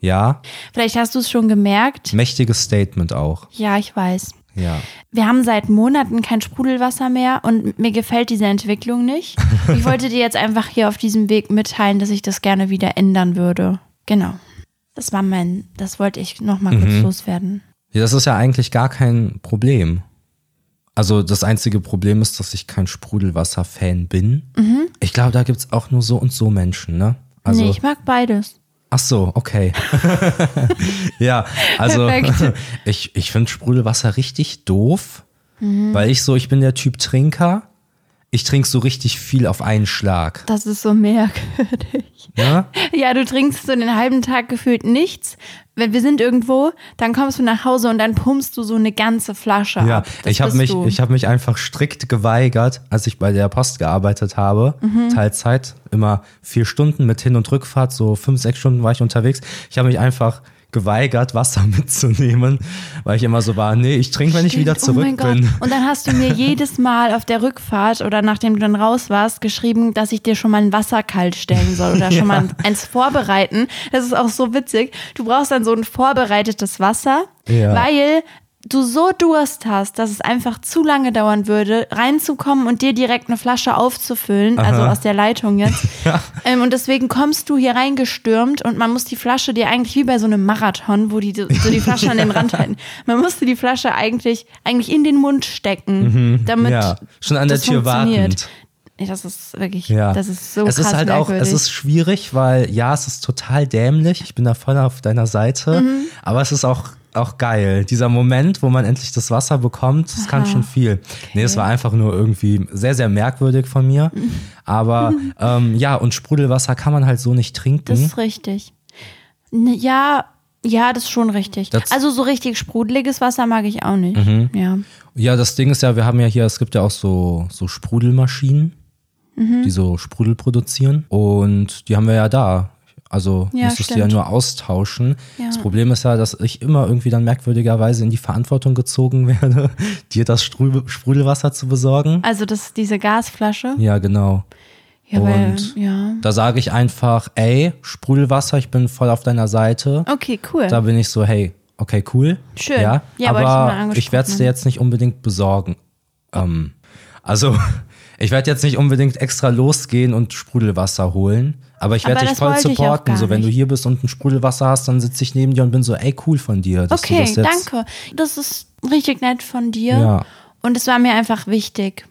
[SPEAKER 1] ja,
[SPEAKER 2] Vielleicht hast du es schon gemerkt.
[SPEAKER 1] mächtiges Statement auch.
[SPEAKER 2] Ja, ich weiß.
[SPEAKER 1] Ja,
[SPEAKER 2] Wir haben seit Monaten kein Sprudelwasser mehr und mir gefällt diese Entwicklung nicht. Ich wollte dir jetzt einfach hier auf diesem Weg mitteilen, dass ich das gerne wieder ändern würde. Genau. Das war mein, das wollte ich nochmal kurz
[SPEAKER 1] Mhm.
[SPEAKER 2] loswerden.
[SPEAKER 1] Ja, das ist ja eigentlich gar kein Problem. Also das einzige Problem ist, dass ich kein Sprudelwasser-Fan bin. Ich glaube, da gibt's auch nur so und so Menschen, ne? Also,
[SPEAKER 2] nee, ich mag beides.
[SPEAKER 1] ach so, okay. ja, also
[SPEAKER 2] Perfekt.
[SPEAKER 1] ich, ich finde Sprudelwasser richtig doof, Weil ich so, ich bin der Typ Trinker. Ich trinke so richtig viel auf einen Schlag.
[SPEAKER 2] Das ist so merkwürdig.
[SPEAKER 1] Ja?
[SPEAKER 2] Ja, du trinkst so den halben Tag gefühlt nichts. Wenn wir sind irgendwo, dann kommst du nach Hause und dann pumpst du so eine ganze Flasche
[SPEAKER 1] Ja,
[SPEAKER 2] ab. Das
[SPEAKER 1] ich habe mich,
[SPEAKER 2] du.
[SPEAKER 1] ich habe mich einfach strikt geweigert, als ich bei der Post gearbeitet habe,
[SPEAKER 2] Mhm.
[SPEAKER 1] Teilzeit, immer vier Stunden mit Hin- und Rückfahrt, so fünf, sechs Stunden war ich unterwegs. Ich habe mich einfach geweigert, Wasser mitzunehmen, weil ich immer so war, nee, ich trinke, wenn ich wieder
[SPEAKER 2] oh
[SPEAKER 1] zurück
[SPEAKER 2] Gott.
[SPEAKER 1] bin.
[SPEAKER 2] Und dann hast du mir jedes Mal auf der Rückfahrt oder nachdem du dann raus warst, geschrieben, dass ich dir schon mal ein Wasser kalt stellen soll oder schon mal eins vorbereiten. Das ist auch so witzig. Du brauchst dann so ein vorbereitetes Wasser,
[SPEAKER 1] Ja.
[SPEAKER 2] weil du so Durst hast, dass es einfach zu lange dauern würde, reinzukommen und dir direkt eine Flasche aufzufüllen, also aus der Leitung jetzt. ähm, und deswegen kommst du hier reingestürmt und man muss die Flasche dir eigentlich wie bei so einem Marathon, wo die so die Flasche an den Rand halten. Man musste die Flasche eigentlich, eigentlich in den Mund stecken, damit
[SPEAKER 1] Mhm. Ja, schon an der Tür wartend.
[SPEAKER 2] Das ist wirklich,
[SPEAKER 1] Ja.
[SPEAKER 2] das ist so
[SPEAKER 1] es ist halt auch, es ist schwierig, weil ja, es ist total dämlich. Ich bin da voll auf deiner Seite,
[SPEAKER 2] Mhm.
[SPEAKER 1] aber es ist auch auch geil. Dieser Moment, wo man endlich das Wasser bekommt, das kann schon viel. Nee, es war einfach nur irgendwie sehr, sehr merkwürdig von mir. Aber ähm, ja, und Sprudelwasser kann man halt so nicht trinken.
[SPEAKER 2] Das ist richtig. Ne, Ja, ja, das ist schon richtig.
[SPEAKER 1] Das-
[SPEAKER 2] also so richtig sprudeliges Wasser mag ich auch nicht.
[SPEAKER 1] Mhm.
[SPEAKER 2] Ja.
[SPEAKER 1] Ja, das Ding ist ja, wir haben ja hier, es gibt ja auch so, so Sprudelmaschinen,
[SPEAKER 2] Mhm.
[SPEAKER 1] die so Sprudel produzieren. Und die haben wir ja da. Also
[SPEAKER 2] Ja,
[SPEAKER 1] müsstest du ja
[SPEAKER 2] stimmt.
[SPEAKER 1] nur austauschen.
[SPEAKER 2] Ja.
[SPEAKER 1] Das Problem ist ja, dass ich immer irgendwie dann merkwürdigerweise in die Verantwortung gezogen werde, dir das Sprudel- Sprudelwasser zu besorgen.
[SPEAKER 2] Also das, diese Gasflasche.
[SPEAKER 1] Ja, genau.
[SPEAKER 2] Ja, weil,
[SPEAKER 1] Und-
[SPEAKER 2] ja.
[SPEAKER 1] Da sage ich einfach, ey, Sprudelwasser, ich bin voll auf deiner Seite.
[SPEAKER 2] Okay, cool.
[SPEAKER 1] Da bin ich so, hey, okay, cool.
[SPEAKER 2] Schön.
[SPEAKER 1] Ja,
[SPEAKER 2] Ja, ich
[SPEAKER 1] aber
[SPEAKER 2] angesprochen
[SPEAKER 1] ich werde es dir jetzt nicht unbedingt besorgen. Ähm, also, ich werde jetzt nicht unbedingt extra losgehen und Sprudelwasser holen. Aber ich werde dich voll supporten. So, wenn du hier bist und ein Sprudelwasser hast, dann sitze ich neben dir und bin so, ey, cool von dir.
[SPEAKER 2] Okay,
[SPEAKER 1] das
[SPEAKER 2] danke. Das ist richtig nett von dir.
[SPEAKER 1] Ja.
[SPEAKER 2] Und es war mir einfach wichtig,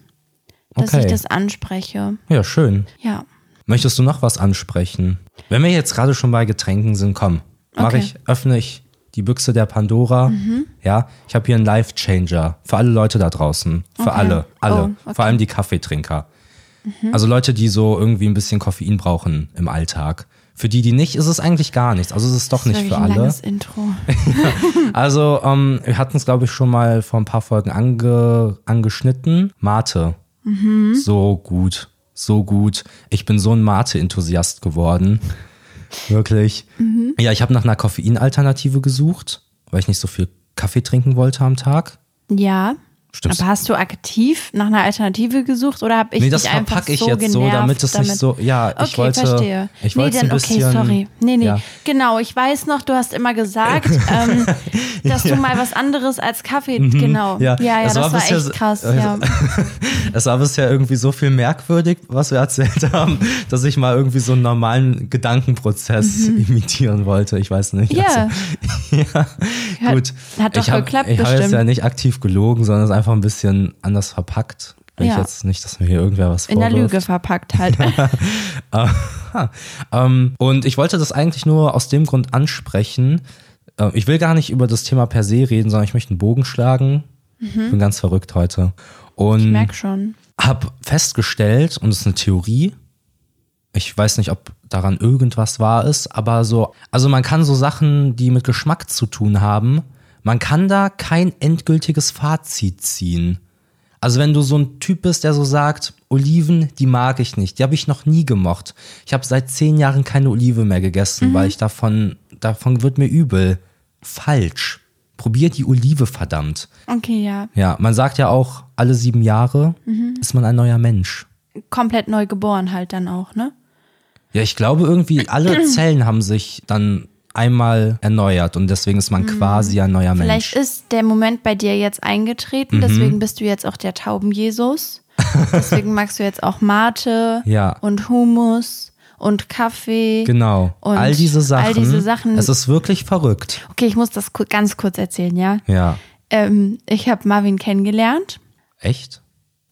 [SPEAKER 2] dass
[SPEAKER 1] Okay.
[SPEAKER 2] ich das anspreche.
[SPEAKER 1] Ja, schön.
[SPEAKER 2] Ja.
[SPEAKER 1] Möchtest du noch was ansprechen? Wenn wir jetzt gerade schon bei Getränken sind, komm, mach
[SPEAKER 2] Okay.
[SPEAKER 1] ich, öffne ich die Büchse der Pandora. Ja, ich habe hier einen Life Changer für alle Leute da draußen, für
[SPEAKER 2] Okay.
[SPEAKER 1] alle, alle,
[SPEAKER 2] Oh, okay. Mhm.
[SPEAKER 1] vor allem die Kaffeetrinker. Also Leute, die so irgendwie ein bisschen Koffein brauchen im Alltag. Für die, die nicht, ist es eigentlich gar nichts. Also es ist doch
[SPEAKER 2] Das
[SPEAKER 1] nicht für
[SPEAKER 2] ein
[SPEAKER 1] alle.
[SPEAKER 2] langes Intro.
[SPEAKER 1] Also ähm, wir hatten es, glaube ich, schon mal vor ein paar Folgen ange, angeschnitten. Mate.
[SPEAKER 2] Mhm.
[SPEAKER 1] So gut, so gut. Ich bin so ein Mate-Enthusiast geworden. Wirklich.
[SPEAKER 2] Mhm.
[SPEAKER 1] Ja, ich habe nach einer Koffeinalternative gesucht, weil ich nicht so viel Kaffee trinken wollte am Tag.
[SPEAKER 2] Ja.
[SPEAKER 1] Stimmt.
[SPEAKER 2] Aber hast du aktiv nach einer Alternative gesucht oder habe ich
[SPEAKER 1] nee, das
[SPEAKER 2] dich einfach
[SPEAKER 1] verpacke ich
[SPEAKER 2] so
[SPEAKER 1] jetzt
[SPEAKER 2] genervt
[SPEAKER 1] so, damit es nicht so. Ja,
[SPEAKER 2] Okay,
[SPEAKER 1] ich wollte.
[SPEAKER 2] verstehe.
[SPEAKER 1] Ich
[SPEAKER 2] nee,
[SPEAKER 1] wollte
[SPEAKER 2] dann
[SPEAKER 1] ein bisschen,
[SPEAKER 2] okay, sorry. Nee, nee.
[SPEAKER 1] Ja.
[SPEAKER 2] Genau, ich weiß noch, du hast immer gesagt, ähm, dass du mal was anderes als Kaffee, genau.
[SPEAKER 1] Mhm. Ja,
[SPEAKER 2] ja, ja
[SPEAKER 1] es
[SPEAKER 2] das
[SPEAKER 1] war bisher
[SPEAKER 2] echt krass.
[SPEAKER 1] äh,
[SPEAKER 2] ja.
[SPEAKER 1] Es war bisher irgendwie so viel merkwürdig, was wir erzählt haben, dass ich mal irgendwie so einen normalen Gedankenprozess imitieren wollte. Ich weiß nicht.
[SPEAKER 2] Mhm. Ja.
[SPEAKER 1] Also, ja,
[SPEAKER 2] Hat-
[SPEAKER 1] gut.
[SPEAKER 2] hat doch
[SPEAKER 1] ich hab,
[SPEAKER 2] geklappt,
[SPEAKER 1] Ich habe jetzt ja nicht aktiv gelogen, sondern es einfach ein bisschen anders verpackt. Will ich
[SPEAKER 2] Ja.
[SPEAKER 1] jetzt nicht, dass mir hier irgendwer was
[SPEAKER 2] In der. Lüge verpackt halt.
[SPEAKER 1] Ähm, und ich wollte das eigentlich nur aus dem Grund ansprechen. Äh, ich will gar nicht über das Thema per se reden, sondern ich möchte einen Bogen schlagen. Ich bin ganz verrückt heute. Und
[SPEAKER 2] Mhm. Ich merk schon.
[SPEAKER 1] habe festgestellt, und es ist eine Theorie, ich weiß nicht, ob daran irgendwas wahr ist, aber so, also man kann so Sachen, die mit Geschmack zu tun haben, man kann da kein endgültiges Fazit ziehen. Also wenn du so ein Typ bist, der so sagt, Oliven, die mag ich nicht, die habe ich noch nie gemocht. Ich habe seit zehn Jahren keine Olive mehr gegessen, weil ich davon, davon wird mir übel. Falsch. Probier die Olive, verdammt.
[SPEAKER 2] Okay, ja.
[SPEAKER 1] Ja, man sagt ja auch, alle sieben Jahre ist man ein neuer Mensch.
[SPEAKER 2] Komplett neu geboren halt dann auch, ne?
[SPEAKER 1] Ja, ich glaube irgendwie, alle Zellen haben sich dann einmal erneuert und deswegen ist man quasi ein neuer
[SPEAKER 2] Vielleicht
[SPEAKER 1] Mensch.
[SPEAKER 2] ist der Moment bei dir jetzt
[SPEAKER 1] Mhm.
[SPEAKER 2] eingetreten, deswegen bist du jetzt auch der Tauben-Jesus. deswegen magst du jetzt auch Mate
[SPEAKER 1] Ja.
[SPEAKER 2] und Hummus und Kaffee.
[SPEAKER 1] Genau.
[SPEAKER 2] Und
[SPEAKER 1] all diese Sachen.
[SPEAKER 2] all diese Sachen-
[SPEAKER 1] Es ist wirklich verrückt.
[SPEAKER 2] Okay, ich muss das ganz kurz erzählen, ja.
[SPEAKER 1] Ja.
[SPEAKER 2] Ähm, ich habe Marvin kennengelernt
[SPEAKER 1] Echt?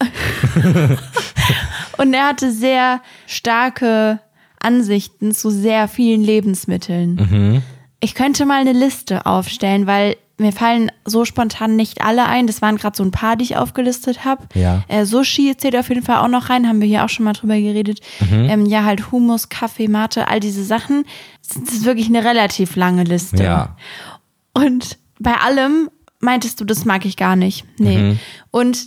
[SPEAKER 2] und er hatte sehr starke Ansichten zu sehr vielen Lebensmitteln.
[SPEAKER 1] Mhm.
[SPEAKER 2] Ich könnte mal eine Liste aufstellen, weil mir fallen so spontan nicht alle ein. Das waren gerade so ein paar, die ich aufgelistet habe.
[SPEAKER 1] Ja.
[SPEAKER 2] Äh, Sushi zählt auf jeden Fall auch noch rein, haben wir hier auch schon mal drüber geredet.
[SPEAKER 1] Mhm.
[SPEAKER 2] Ähm, ja, halt Hummus, Kaffee, Mate, all diese Sachen. Das ist wirklich eine relativ lange Liste.
[SPEAKER 1] Ja.
[SPEAKER 2] Und bei allem meintest du, das mag ich gar nicht. Nee.
[SPEAKER 1] Mhm.
[SPEAKER 2] Und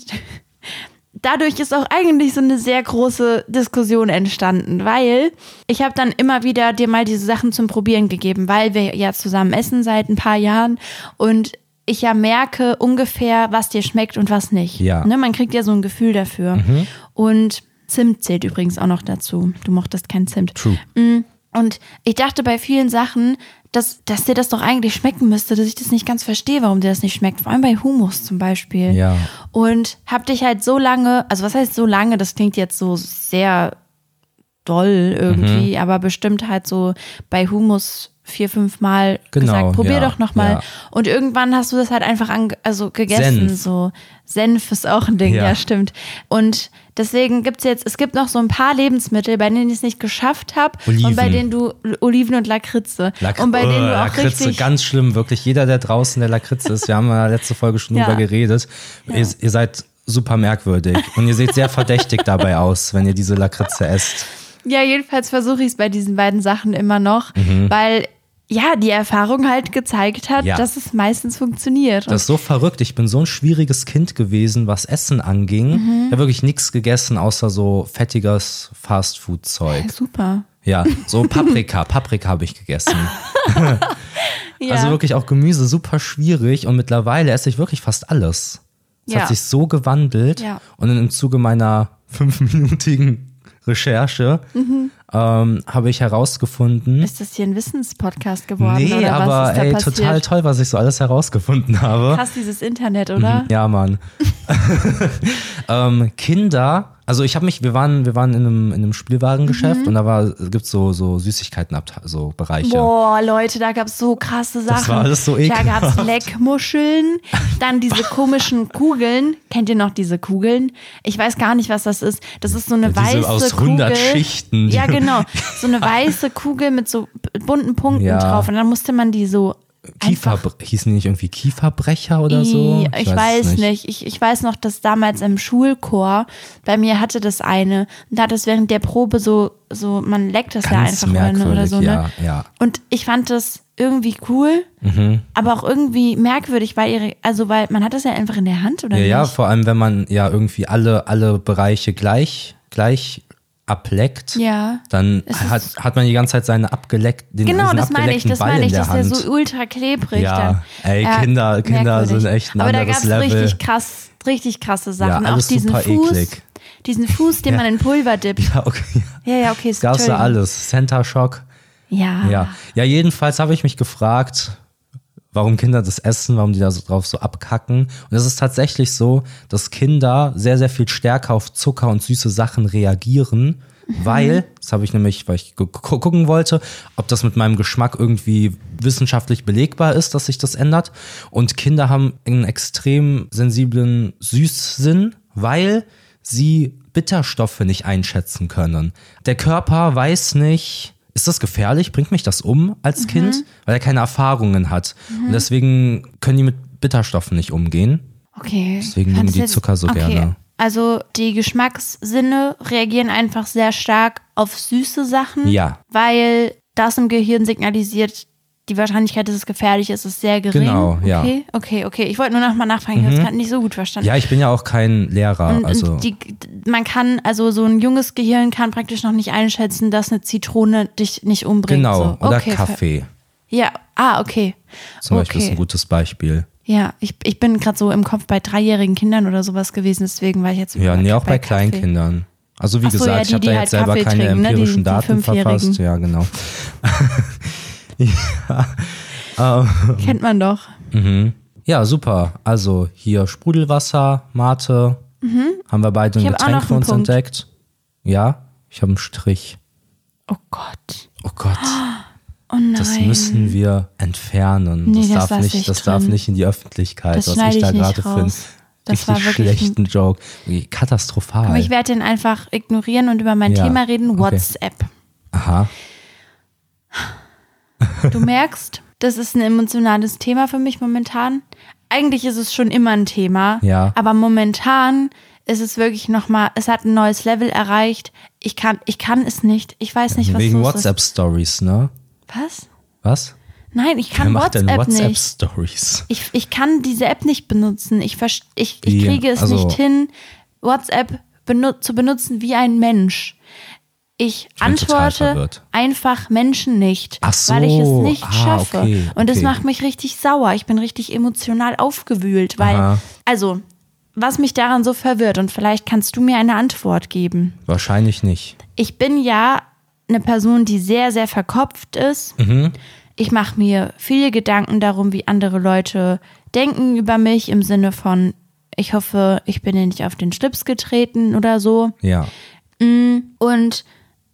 [SPEAKER 2] dadurch ist auch eigentlich so eine sehr große Diskussion entstanden, weil ich habe dann immer wieder dir mal diese Sachen zum Probieren gegeben, weil wir ja zusammen essen seit ein paar Jahren und ich ja merke ungefähr, was dir schmeckt und was nicht.
[SPEAKER 1] Ja. Mhm.
[SPEAKER 2] Ne, man kriegt ja so ein Gefühl dafür. Und Zimt zählt übrigens auch noch dazu. Du mochtest kein Zimt.
[SPEAKER 1] True.
[SPEAKER 2] Und ich dachte bei vielen Sachen, dass, dass dir das doch eigentlich schmecken müsste, dass ich das nicht ganz verstehe, warum dir das nicht schmeckt. Vor allem bei Humus zum Beispiel.
[SPEAKER 1] Ja.
[SPEAKER 2] Und hab dich halt so lange, also was heißt so lange, das klingt jetzt so sehr doll irgendwie,
[SPEAKER 1] Mhm.
[SPEAKER 2] aber bestimmt halt so bei Humus vier, fünf Mal
[SPEAKER 1] Genau,
[SPEAKER 2] gesagt, probier
[SPEAKER 1] ja,
[SPEAKER 2] doch noch mal.
[SPEAKER 1] ja.
[SPEAKER 2] Und irgendwann hast du das halt einfach an, also gegessen.
[SPEAKER 1] Senf.
[SPEAKER 2] So Senf ist auch ein Ding, ja,
[SPEAKER 1] Ja.
[SPEAKER 2] stimmt. Und deswegen gibt's jetzt, es gibt noch so ein paar Lebensmittel, bei denen ich es nicht geschafft habe und bei denen du Oliven und Lakritze
[SPEAKER 1] Lak
[SPEAKER 2] und bei
[SPEAKER 1] oh,
[SPEAKER 2] denen du auch
[SPEAKER 1] Lakritze, ganz schlimm, wirklich. Jeder, der draußen der Lakritze ist, wir haben ja letzte Folge schon drüber geredet. Ihr, ihr seid super merkwürdig und ihr seht sehr verdächtig dabei aus, wenn ihr diese Lakritze esst.
[SPEAKER 2] Ja, jedenfalls versuche ich es bei diesen beiden Sachen immer noch, weil ja, die Erfahrung halt gezeigt hat.
[SPEAKER 1] Ja.
[SPEAKER 2] dass es meistens funktioniert.
[SPEAKER 1] Das ist so verrückt. Ich bin so ein schwieriges Kind gewesen, was Essen anging.
[SPEAKER 2] Mhm.
[SPEAKER 1] Ich habe wirklich nichts gegessen, außer so fettiges Fastfood-Zeug.
[SPEAKER 2] Und, super.
[SPEAKER 1] Ja, so Paprika. Paprika habe ich gegessen.
[SPEAKER 2] Ja.
[SPEAKER 1] Also wirklich auch Gemüse super schwierig und mittlerweile esse ich wirklich fast alles. Es
[SPEAKER 2] Ja.
[SPEAKER 1] hat sich so gewandelt
[SPEAKER 2] Ja.
[SPEAKER 1] und im Zuge meiner fünfminütigen Recherche
[SPEAKER 2] Mhm.
[SPEAKER 1] ähm, habe ich herausgefunden,
[SPEAKER 2] ist das hier ein Wissenspodcast geworden?
[SPEAKER 1] nee, aber ey,
[SPEAKER 2] passiert?
[SPEAKER 1] total toll, was ich so alles herausgefunden habe.
[SPEAKER 2] Krass, dieses Internet, oder?
[SPEAKER 1] Ja, Mann. ähm, Kinder, also ich habe mich, wir waren, wir waren in einem, in einem Spielwarengeschäft
[SPEAKER 2] Mhm.
[SPEAKER 1] und da war, gibt's so, so Süßigkeiten, so Bereiche.
[SPEAKER 2] Boah, Leute, da gab's so krasse Sachen.
[SPEAKER 1] war alles so
[SPEAKER 2] Da
[SPEAKER 1] ekelhaft.
[SPEAKER 2] gab's Leckmuscheln, dann diese komischen Kugeln. Kennt ihr noch diese Kugeln? Ich weiß gar nicht, was das ist. Das ist so eine
[SPEAKER 1] Ja, diese
[SPEAKER 2] weiße
[SPEAKER 1] aus
[SPEAKER 2] Kugel.
[SPEAKER 1] 100 Schichten.
[SPEAKER 2] Ja, genau. So eine weiße Kugel mit so bunten Punkten
[SPEAKER 1] Ja.
[SPEAKER 2] drauf. Und dann musste man die so
[SPEAKER 1] Kiefer,
[SPEAKER 2] einfach
[SPEAKER 1] hießen die nicht irgendwie Kieferbrecher oder so?
[SPEAKER 2] I- Ich, weiß nicht. Ich, ich weiß noch, dass damals im Schulchor, bei mir hatte das eine, und da hat es während der Probe so, so man leckt das ja
[SPEAKER 1] Ganz
[SPEAKER 2] einfach rein
[SPEAKER 1] merkwürdig,
[SPEAKER 2] oder so, ne?
[SPEAKER 1] ja, ja.
[SPEAKER 2] Und ich fand das irgendwie cool,
[SPEAKER 1] Mhm.
[SPEAKER 2] aber auch irgendwie merkwürdig, weil ihre, also weil man hat das ja einfach in der Hand, oder
[SPEAKER 1] Ja,
[SPEAKER 2] nicht?
[SPEAKER 1] ja, vor allem, wenn man ja irgendwie alle, alle Bereiche gleich, gleich ableckt,
[SPEAKER 2] Ja.
[SPEAKER 1] dann
[SPEAKER 2] Es
[SPEAKER 1] hat, hat man die ganze Zeit seine abgeleckt, den,
[SPEAKER 2] Genau, das meine ich, das
[SPEAKER 1] Ball
[SPEAKER 2] meine ich, das ist ja so ultra klebrig.
[SPEAKER 1] Ja,
[SPEAKER 2] dann.
[SPEAKER 1] ey, Kinder- Kinder
[SPEAKER 2] merkwürdig.
[SPEAKER 1] sind echt ein
[SPEAKER 2] Aber da gab's
[SPEAKER 1] Level.
[SPEAKER 2] richtig krass, richtig krasse Sachen.
[SPEAKER 1] Ja, alles
[SPEAKER 2] Auch diesen
[SPEAKER 1] super
[SPEAKER 2] Fuß,
[SPEAKER 1] eklig.
[SPEAKER 2] diesen Fuß, den
[SPEAKER 1] Ja.
[SPEAKER 2] man in Pulver dippt.
[SPEAKER 1] ja, okay.
[SPEAKER 2] Ja, ja, okay.
[SPEAKER 1] Gab's ja
[SPEAKER 2] Entschuldigung.
[SPEAKER 1] alles. Center Shock.
[SPEAKER 2] Ja.
[SPEAKER 1] Ja. Ja, jedenfalls habe ich mich gefragt, warum Kinder das essen, warum die da so drauf so abkacken. Und es ist tatsächlich so, dass Kinder sehr, sehr viel stärker auf Zucker und süße Sachen reagieren, weil, das habe ich nämlich, weil ich gu gu- gucken wollte, ob das mit meinem Geschmack irgendwie wissenschaftlich belegbar ist, dass sich das ändert. Und Kinder haben einen extrem sensiblen Süßsinn, weil sie Bitterstoffe nicht einschätzen können. Der Körper weiß nicht, ist das gefährlich? Bringt mich das um als Kind? Weil er keine Erfahrungen hat. Und deswegen können die mit Bitterstoffen nicht umgehen.
[SPEAKER 2] Okay.
[SPEAKER 1] Deswegen
[SPEAKER 2] Fand
[SPEAKER 1] lieben die Zucker so gerne.
[SPEAKER 2] Also die Geschmackssinne reagieren einfach sehr stark auf süße Sachen.
[SPEAKER 1] Ja.
[SPEAKER 2] Weil das im Gehirn signalisiert, die Wahrscheinlichkeit, dass es gefährlich ist, ist sehr gering.
[SPEAKER 1] Genau, ja. Mhm.
[SPEAKER 2] Okay, okay, okay. Ich wollte nur noch mal nachfragen, ich habe es gerade nicht so gut verstanden.
[SPEAKER 1] Ja, ich bin ja auch kein Lehrer.
[SPEAKER 2] Und,
[SPEAKER 1] also
[SPEAKER 2] und die, man kann, also so ein junges Gehirn kann praktisch noch nicht einschätzen, dass eine Zitrone dich nicht umbringt.
[SPEAKER 1] genau.
[SPEAKER 2] so.
[SPEAKER 1] Oder
[SPEAKER 2] okay,
[SPEAKER 1] Kaffee.
[SPEAKER 2] Ja, ah, okay.
[SPEAKER 1] Zum Beispiel ist
[SPEAKER 2] okay.
[SPEAKER 1] ein gutes Beispiel.
[SPEAKER 2] Ja, ich, ich bin gerade so im Kopf bei dreijährigen Kindern oder sowas gewesen, deswegen war ich jetzt
[SPEAKER 1] Ja, nee, auch bei
[SPEAKER 2] Kaffee.
[SPEAKER 1] Kleinkindern. Also wie
[SPEAKER 2] so,
[SPEAKER 1] gesagt,
[SPEAKER 2] ja,
[SPEAKER 1] ich
[SPEAKER 2] die,
[SPEAKER 1] habe
[SPEAKER 2] die
[SPEAKER 1] da
[SPEAKER 2] halt
[SPEAKER 1] jetzt selber
[SPEAKER 2] Kaffee
[SPEAKER 1] keine
[SPEAKER 2] trinken, ne? Die-
[SPEAKER 1] empirischen
[SPEAKER 2] die
[SPEAKER 1] Daten
[SPEAKER 2] Fünfjährigen.
[SPEAKER 1] verfasst. Ja, genau.
[SPEAKER 2] Kennt man doch.
[SPEAKER 1] Ja, super. Also hier Sprudelwasser, Mate. Haben wir beide ein
[SPEAKER 2] Mhm. Ich
[SPEAKER 1] Getränk für uns
[SPEAKER 2] Punkt.
[SPEAKER 1] entdeckt. Ja, ich habe einen Strich.
[SPEAKER 2] Oh Gott.
[SPEAKER 1] Oh Gott,
[SPEAKER 2] Oh nein.
[SPEAKER 1] das müssen wir entfernen.
[SPEAKER 2] Nee,
[SPEAKER 1] das,
[SPEAKER 2] das
[SPEAKER 1] darf nicht,
[SPEAKER 2] ich
[SPEAKER 1] das darf nicht in die Öffentlichkeit,
[SPEAKER 2] Das
[SPEAKER 1] was ich da gerade
[SPEAKER 2] raus. Das war wirklich ein-
[SPEAKER 1] schlechten Joke. Wie Katastrophal.
[SPEAKER 2] Aber ich werde den einfach ignorieren und über mein
[SPEAKER 1] Ja,
[SPEAKER 2] Thema reden,
[SPEAKER 1] okay.
[SPEAKER 2] WhatsApp.
[SPEAKER 1] Aha.
[SPEAKER 2] Du merkst, das ist ein emotionales Thema für mich momentan. Eigentlich ist es schon immer ein Thema,
[SPEAKER 1] Ja.
[SPEAKER 2] aber momentan ist es wirklich nochmal, es hat ein neues Level erreicht. Ich kann, ich kann es nicht. Ich weiß nicht, was
[SPEAKER 1] Wegen WhatsApp-Stories, ne?
[SPEAKER 2] Was?
[SPEAKER 1] Was?
[SPEAKER 2] Nein, ich
[SPEAKER 1] Wer
[SPEAKER 2] kann
[SPEAKER 1] macht denn
[SPEAKER 2] WhatsApp nicht.
[SPEAKER 1] WhatsApp-Stories?
[SPEAKER 2] Ich, ich kann diese App nicht benutzen. Ich, ich, ich kriege es
[SPEAKER 1] Also-
[SPEAKER 2] nicht hin, WhatsApp benu zu benutzen wie ein Mensch. Ich, antworte einfach Menschen nicht,
[SPEAKER 1] so,
[SPEAKER 2] weil ich es nicht
[SPEAKER 1] ah,
[SPEAKER 2] schaffe.
[SPEAKER 1] okay,
[SPEAKER 2] Und das
[SPEAKER 1] okay.
[SPEAKER 2] macht mich richtig sauer. Ich bin richtig emotional aufgewühlt, weil,
[SPEAKER 1] Aha.
[SPEAKER 2] also, was mich daran so verwirrt, und vielleicht kannst du mir eine Antwort geben.
[SPEAKER 1] Wahrscheinlich nicht.
[SPEAKER 2] Ich bin ja eine Person, die sehr, sehr verkopft ist.
[SPEAKER 1] Mhm.
[SPEAKER 2] Ich mache mir viele Gedanken darum, wie andere Leute denken über mich im Sinne von, ich hoffe, ich bin nicht auf den Schlips getreten oder so.
[SPEAKER 1] Ja.
[SPEAKER 2] Und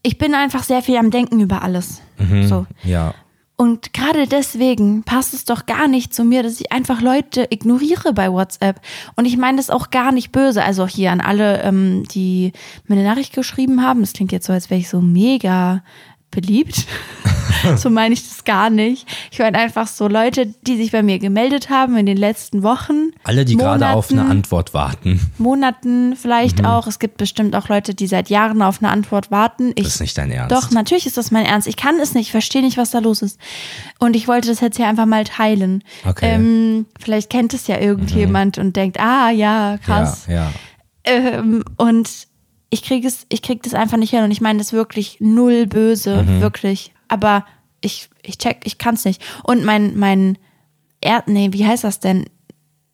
[SPEAKER 2] ich bin einfach sehr viel am Denken über alles.
[SPEAKER 1] Mhm.
[SPEAKER 2] So.
[SPEAKER 1] Ja.
[SPEAKER 2] Und gerade deswegen passt es doch gar nicht zu mir, dass ich einfach Leute ignoriere bei WhatsApp. Und ich meine das auch gar nicht böse. Also hier an alle, ähm, die mir eine Nachricht geschrieben haben. Das klingt jetzt so, als wäre ich so mega beliebt. so meine ich das gar nicht. Ich meine einfach so Leute, die sich bei mir gemeldet haben in den letzten Wochen.
[SPEAKER 1] Alle, die gerade auf eine
[SPEAKER 2] Monaten,
[SPEAKER 1] Antwort warten.
[SPEAKER 2] Monaten vielleicht
[SPEAKER 1] Mhm.
[SPEAKER 2] auch. Es gibt bestimmt auch Leute, die seit Jahren auf eine Antwort warten. Ich,
[SPEAKER 1] Das ist nicht dein Ernst.
[SPEAKER 2] doch, natürlich ist das mein Ernst. Ich kann es nicht, ich verstehe nicht, was da los ist. Und ich wollte das jetzt hier einfach mal teilen.
[SPEAKER 1] Okay.
[SPEAKER 2] Ähm, vielleicht kennt es ja irgendjemand und denkt, ah ja, krass.
[SPEAKER 1] Ja, ja.
[SPEAKER 2] Ähm, und ich kriege es, ich krieg das einfach nicht hin. Und ich meine das wirklich null böse,
[SPEAKER 1] Mhm.
[SPEAKER 2] wirklich. Aber ich, ich check, ich kann es nicht. Und mein, mein er nee, wie heißt das denn?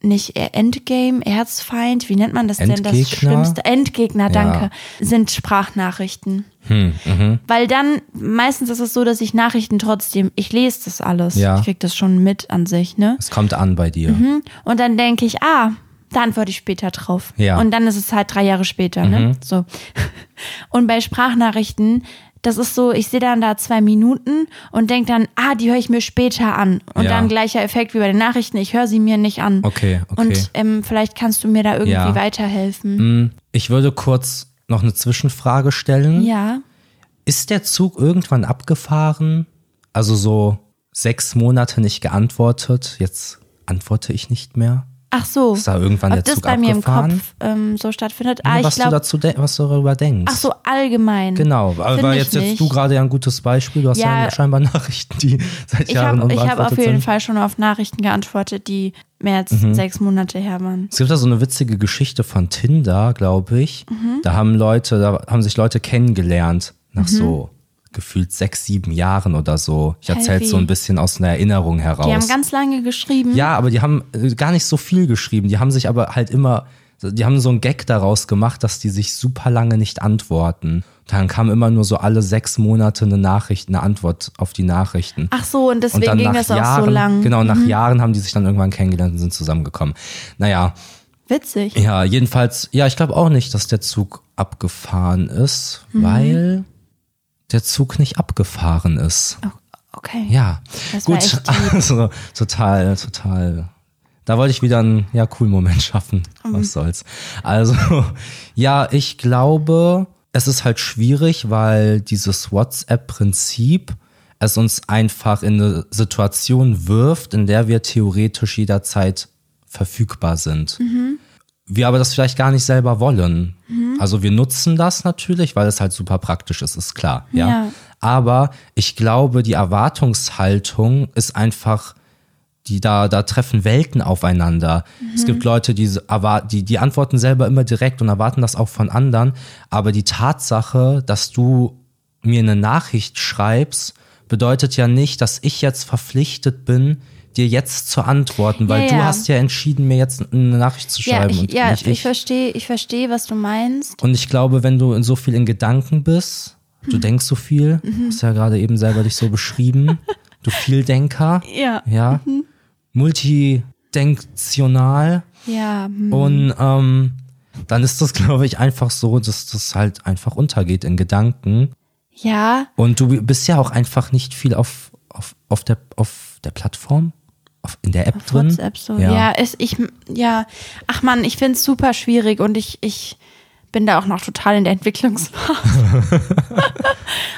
[SPEAKER 2] Nicht Endgame, Erzfeind, wie nennt man das denn? Das
[SPEAKER 1] Endgegner?
[SPEAKER 2] Schlimmste. Endgegner, danke. Sind Sprachnachrichten.
[SPEAKER 1] Hm, mhm.
[SPEAKER 2] Weil dann, meistens ist es so, dass ich Nachrichten trotzdem, ich lese das alles.
[SPEAKER 1] Ja.
[SPEAKER 2] Ich krieg das schon mit an sich, ne?
[SPEAKER 1] Es kommt an bei dir.
[SPEAKER 2] Mhm. Und dann denke ich, ah, da antworte ich später drauf.
[SPEAKER 1] Ja. Mhm.
[SPEAKER 2] Und dann ist es halt drei Jahre später, ne? So. Und bei Sprachnachrichten, das ist so, ich sehe dann da zwei Minuten und denke dann, ah, die höre ich mir später an. Und
[SPEAKER 1] Ja.
[SPEAKER 2] dann gleicher Effekt wie bei den Nachrichten, ich höre sie mir nicht an.
[SPEAKER 1] Okay, okay.
[SPEAKER 2] Und ähm, vielleicht kannst du mir da irgendwie
[SPEAKER 1] Ja.
[SPEAKER 2] weiterhelfen.
[SPEAKER 1] Hm, Ich würde kurz noch eine Zwischenfrage stellen.
[SPEAKER 2] Ja.
[SPEAKER 1] Ist der Zug irgendwann abgefahren? Also so sechs Monate nicht geantwortet, jetzt antworte ich nicht mehr.
[SPEAKER 2] Ach so.
[SPEAKER 1] Ist da irgendwann
[SPEAKER 2] Ob
[SPEAKER 1] der
[SPEAKER 2] das
[SPEAKER 1] Zug
[SPEAKER 2] bei mir im
[SPEAKER 1] abgefahren?
[SPEAKER 2] Kopf ähm, so stattfindet? Ah, ich
[SPEAKER 1] was, du
[SPEAKER 2] glaube.
[SPEAKER 1] dazu was du darüber denkst.
[SPEAKER 2] Ach so, allgemein.
[SPEAKER 1] Genau, aber
[SPEAKER 2] ich
[SPEAKER 1] jetzt, jetzt du gerade ja ein gutes Beispiel. Du hast ja,
[SPEAKER 2] Ja.
[SPEAKER 1] scheinbar Nachrichten, die seit
[SPEAKER 2] Ich
[SPEAKER 1] Jahren
[SPEAKER 2] habe ich hab
[SPEAKER 1] unbeantwortet
[SPEAKER 2] auf jeden
[SPEAKER 1] sind.
[SPEAKER 2] Fall schon auf Nachrichten geantwortet, die mehr als
[SPEAKER 1] Mhm.
[SPEAKER 2] sechs Monate her waren.
[SPEAKER 1] Es gibt da so eine witzige Geschichte von Tinder, glaube ich.
[SPEAKER 2] Mhm.
[SPEAKER 1] Da haben Leute, da haben sich Leute kennengelernt nach
[SPEAKER 2] Mhm.
[SPEAKER 1] so gefühlt sechs, sieben Jahren oder so. Ich erzähle so ein bisschen aus einer Erinnerung heraus.
[SPEAKER 2] Die haben ganz lange geschrieben.
[SPEAKER 1] Ja, aber die haben äh, gar nicht so viel geschrieben. Die haben sich aber halt immer, die haben so einen Gag daraus gemacht, dass die sich super lange nicht antworten. Dann kam immer nur so alle sechs Monate eine Nachricht, eine Antwort auf die Nachrichten.
[SPEAKER 2] Ach so, und
[SPEAKER 1] und
[SPEAKER 2] deswegen
[SPEAKER 1] dann
[SPEAKER 2] ging das
[SPEAKER 1] Jahren,
[SPEAKER 2] auch so lang. Mhm.
[SPEAKER 1] genau, nach Jahren haben die sich dann irgendwann kennengelernt und sind zusammengekommen. Naja,
[SPEAKER 2] Witzig.
[SPEAKER 1] ja, jedenfalls, ja, ich glaube auch nicht, dass der Zug abgefahren ist,
[SPEAKER 2] Mhm.
[SPEAKER 1] weil der Zug nicht abgefahren ist.
[SPEAKER 2] Oh, okay.
[SPEAKER 1] Ja,
[SPEAKER 2] Das
[SPEAKER 1] gut, also total, total. Da wollte ich wieder einen ja cool Moment schaffen.
[SPEAKER 2] Mhm.
[SPEAKER 1] Was soll's. Also ja, ich glaube, es ist halt schwierig, weil dieses WhatsApp-Prinzip es uns einfach in eine Situation wirft, in der wir theoretisch jederzeit verfügbar sind.
[SPEAKER 2] Mhm.
[SPEAKER 1] Wir aber das vielleicht gar nicht selber wollen. Also wir nutzen das natürlich, weil es halt super praktisch ist, ist klar. Ja.
[SPEAKER 2] Ja.
[SPEAKER 1] Aber ich glaube, die Erwartungshaltung ist einfach, die da, da treffen Welten aufeinander. Es gibt Leute, die, die, die antworten selber immer direkt und erwarten das auch von anderen. Aber die Tatsache, dass du mir eine Nachricht schreibst, bedeutet ja nicht, dass ich jetzt verpflichtet bin, dir jetzt zu antworten, weil
[SPEAKER 2] Ja,
[SPEAKER 1] du
[SPEAKER 2] ja.
[SPEAKER 1] hast ja entschieden, mir jetzt eine Nachricht zu
[SPEAKER 2] Ja,
[SPEAKER 1] schreiben
[SPEAKER 2] ich,
[SPEAKER 1] und
[SPEAKER 2] ja,
[SPEAKER 1] nicht
[SPEAKER 2] ich verstehe, ich verstehe, was du meinst.
[SPEAKER 1] und ich glaube, wenn du in so viel in Gedanken bist,
[SPEAKER 2] Hm.
[SPEAKER 1] du denkst so viel,
[SPEAKER 2] Mhm.
[SPEAKER 1] hast ja gerade eben selber dich so beschrieben, du Vieldenker,
[SPEAKER 2] Ja.
[SPEAKER 1] ja, multidenktional
[SPEAKER 2] Ja. hm.
[SPEAKER 1] und ähm, dann ist das, glaube ich, einfach so, dass das halt einfach untergeht in Gedanken.
[SPEAKER 2] Ja.
[SPEAKER 1] Und du bist ja auch einfach nicht viel auf, auf, auf, der, auf der Plattform, in der App drin.
[SPEAKER 2] WhatsApp so. Ja, es, ich, ja. Ach man, ich finde es super schwierig und ich, ich bin da auch noch total in der Entwicklungsphase.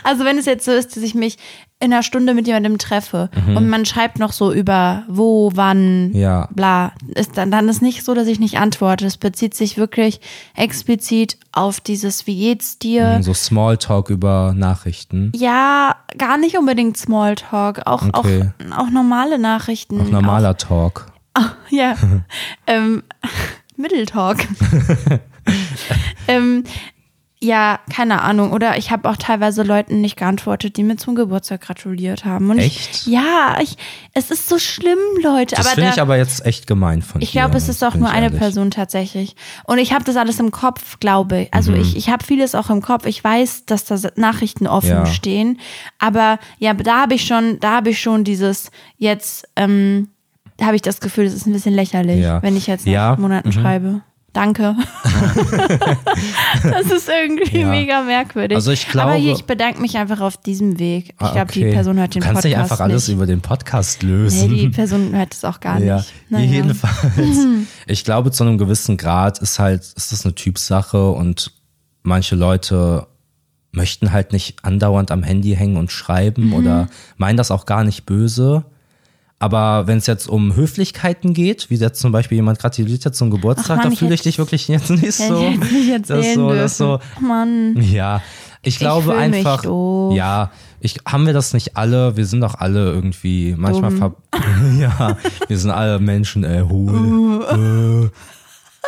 [SPEAKER 2] also wenn es jetzt so ist, dass ich mich in einer Stunde mit jemandem treffe und man schreibt noch so über wo, wann,
[SPEAKER 1] Mhm. Ja.
[SPEAKER 2] bla, ist dann, dann ist nicht so, dass ich nicht antworte. Es bezieht sich wirklich explizit auf dieses Wie geht's dir?
[SPEAKER 1] So Smalltalk über Nachrichten.
[SPEAKER 2] Ja, gar nicht unbedingt Smalltalk, auch,
[SPEAKER 1] Okay.
[SPEAKER 2] auch, auch normale Nachrichten.
[SPEAKER 1] Auch normaler Talk.
[SPEAKER 2] Auch, ja. ähm, Mitteltalk. ähm, ja, keine Ahnung. Oder ich habe auch teilweise Leuten nicht geantwortet, die mir zum Geburtstag gratuliert haben. Und
[SPEAKER 1] Echt?
[SPEAKER 2] Ich, ja, ich, es ist so schlimm, Leute.
[SPEAKER 1] Das finde ich aber jetzt echt gemein von
[SPEAKER 2] ich glaube, es ist auch nur eine
[SPEAKER 1] ehrlich.
[SPEAKER 2] Person tatsächlich. Und ich habe das alles im Kopf, glaube ich. Also ich, ich habe vieles auch im Kopf. Ich weiß, dass da Nachrichten offen
[SPEAKER 1] Ja.
[SPEAKER 2] stehen. Aber ja, da habe ich schon, da habe ich schon dieses jetzt, ähm, habe ich das Gefühl, das ist ein bisschen lächerlich,
[SPEAKER 1] Ja.
[SPEAKER 2] wenn ich jetzt nach
[SPEAKER 1] Ja, Mhm.
[SPEAKER 2] Monaten schreibe. Danke. das ist irgendwie
[SPEAKER 1] Ja.
[SPEAKER 2] mega merkwürdig.
[SPEAKER 1] Also ich
[SPEAKER 2] Aber hier,
[SPEAKER 1] glaube-
[SPEAKER 2] ich bedanke mich einfach auf diesem Weg. Ich
[SPEAKER 1] Ah,
[SPEAKER 2] glaube, die. Person hört den
[SPEAKER 1] du kannst
[SPEAKER 2] Podcast
[SPEAKER 1] nicht einfach alles
[SPEAKER 2] nicht.
[SPEAKER 1] über den Podcast
[SPEAKER 2] Nee,
[SPEAKER 1] lösen.
[SPEAKER 2] die Person hört es auch gar
[SPEAKER 1] ja,
[SPEAKER 2] nicht. Naja.
[SPEAKER 1] jedenfalls. Ich glaube, zu einem gewissen Grad ist halt, ist das eine Typsache und manche Leute möchten halt nicht andauernd am Handy hängen und schreiben
[SPEAKER 2] Mhm.
[SPEAKER 1] oder meinen das auch gar nicht böse. Aber wenn es jetzt um Höflichkeiten geht, wie jetzt zum Beispiel jemand gratuliert jetzt zum Geburtstag,
[SPEAKER 2] Mann,
[SPEAKER 1] da
[SPEAKER 2] ich
[SPEAKER 1] fühle ich dich wirklich jetzt nicht so.
[SPEAKER 2] ich
[SPEAKER 1] das so, das so,
[SPEAKER 2] Mann.
[SPEAKER 1] ja, ich glaube
[SPEAKER 2] fühl mich
[SPEAKER 1] einfach, ja, ich, haben wir das nicht alle? Wir sind doch alle irgendwie manchmal ver ja, wir sind alle Menschen, äh,
[SPEAKER 2] Uh.
[SPEAKER 1] hohl. äh,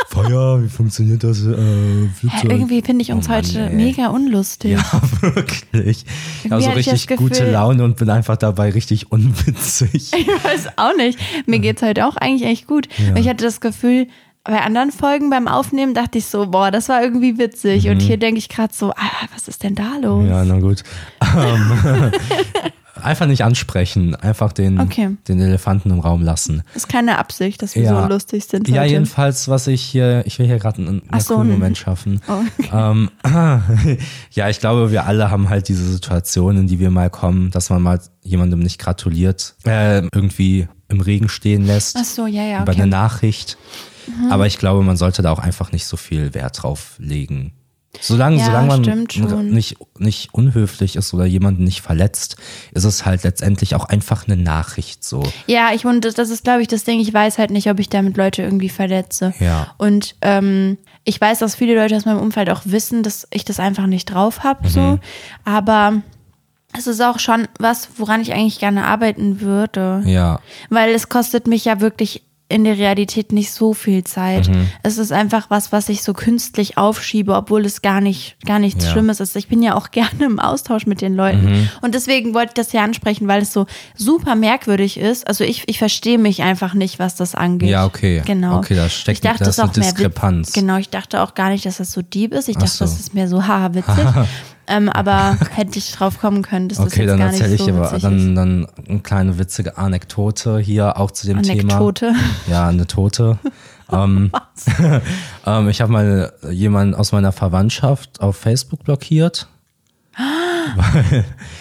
[SPEAKER 1] Feuer, wie funktioniert das? Äh,
[SPEAKER 2] Hä, irgendwie finde ich uns
[SPEAKER 1] Oh Mann,
[SPEAKER 2] heute
[SPEAKER 1] ey.
[SPEAKER 2] mega unlustig.
[SPEAKER 1] Ja, wirklich. Ich habe so richtig gute Laune und bin einfach dabei richtig unwitzig.
[SPEAKER 2] Ich weiß auch nicht. Mir geht's heute auch eigentlich echt gut.
[SPEAKER 1] Ja.
[SPEAKER 2] Ich hatte das Gefühl, bei anderen Folgen beim Aufnehmen dachte ich so, boah, das war irgendwie witzig. Und hier denke ich gerade so, ah, was ist denn da los?
[SPEAKER 1] Mhm. Ja, na gut. Einfach nicht ansprechen, einfach den,
[SPEAKER 2] Okay.
[SPEAKER 1] den Elefanten im Raum lassen.
[SPEAKER 2] Ist keine Absicht, dass wir
[SPEAKER 1] Ja.
[SPEAKER 2] so lustig sind.
[SPEAKER 1] Ja,
[SPEAKER 2] heute.
[SPEAKER 1] jedenfalls, was ich hier, ich will hier gerade einen, einen
[SPEAKER 2] so,
[SPEAKER 1] coolen Moment schaffen.
[SPEAKER 2] Oh,
[SPEAKER 1] Ähm, ja, ich glaube, wir alle haben halt diese Situation, in die wir mal kommen, dass man mal jemandem nicht gratuliert, äh, irgendwie im Regen stehen lässt.
[SPEAKER 2] Ach so, ja, ja,
[SPEAKER 1] Über
[SPEAKER 2] okay.
[SPEAKER 1] eine Nachricht. Aber ich glaube, man sollte da auch einfach nicht so viel Wert drauf legen. Solange,
[SPEAKER 2] Ja,
[SPEAKER 1] solange man nicht, nicht unhöflich ist oder jemanden nicht verletzt, ist es halt letztendlich auch einfach eine Nachricht so.
[SPEAKER 2] Ja, ich und das ist, glaube ich, das Ding. Ich weiß halt nicht, ob ich damit Leute irgendwie verletze.
[SPEAKER 1] Ja.
[SPEAKER 2] Und ähm, ich weiß, dass viele Leute aus meinem Umfeld auch wissen, dass ich das einfach nicht drauf habe. So.
[SPEAKER 1] Mhm.
[SPEAKER 2] Aber es ist auch schon was, woran ich eigentlich gerne arbeiten würde.
[SPEAKER 1] Ja.
[SPEAKER 2] Weil es kostet mich ja wirklich in der Realität nicht so viel Zeit.
[SPEAKER 1] Mhm.
[SPEAKER 2] Es ist einfach was, was ich so künstlich aufschiebe, obwohl es gar nicht, gar nichts
[SPEAKER 1] Ja.
[SPEAKER 2] Schlimmes ist. Ich bin ja auch gerne im Austausch mit den Leuten.
[SPEAKER 1] Mhm.
[SPEAKER 2] Und deswegen wollte ich das hier ansprechen, weil es so super merkwürdig ist. Also ich, ich verstehe mich einfach nicht, was das angeht.
[SPEAKER 1] Ja, okay.
[SPEAKER 2] Genau.
[SPEAKER 1] Okay, da steckt-
[SPEAKER 2] ich dachte,
[SPEAKER 1] da
[SPEAKER 2] das
[SPEAKER 1] ist eine
[SPEAKER 2] auch mehr Witz-
[SPEAKER 1] Diskrepanz.
[SPEAKER 2] Genau, ich dachte auch gar nicht, dass das so deep ist. Ich
[SPEAKER 1] Ach
[SPEAKER 2] dachte,
[SPEAKER 1] so.
[SPEAKER 2] das ist mehr so haha witzig. ähm, aber hätte ich drauf kommen können, dass das
[SPEAKER 1] Okay,
[SPEAKER 2] jetzt
[SPEAKER 1] dann
[SPEAKER 2] gar nicht
[SPEAKER 1] erzähle ich
[SPEAKER 2] so
[SPEAKER 1] aber
[SPEAKER 2] ist.
[SPEAKER 1] dann, dann eine kleine witzige Anekdote hier auch zu dem
[SPEAKER 2] Anekdote.
[SPEAKER 1] Thema. Ja, eine Tote. ähm, ähm, ich habe mal jemanden aus meiner Verwandtschaft auf Facebook blockiert,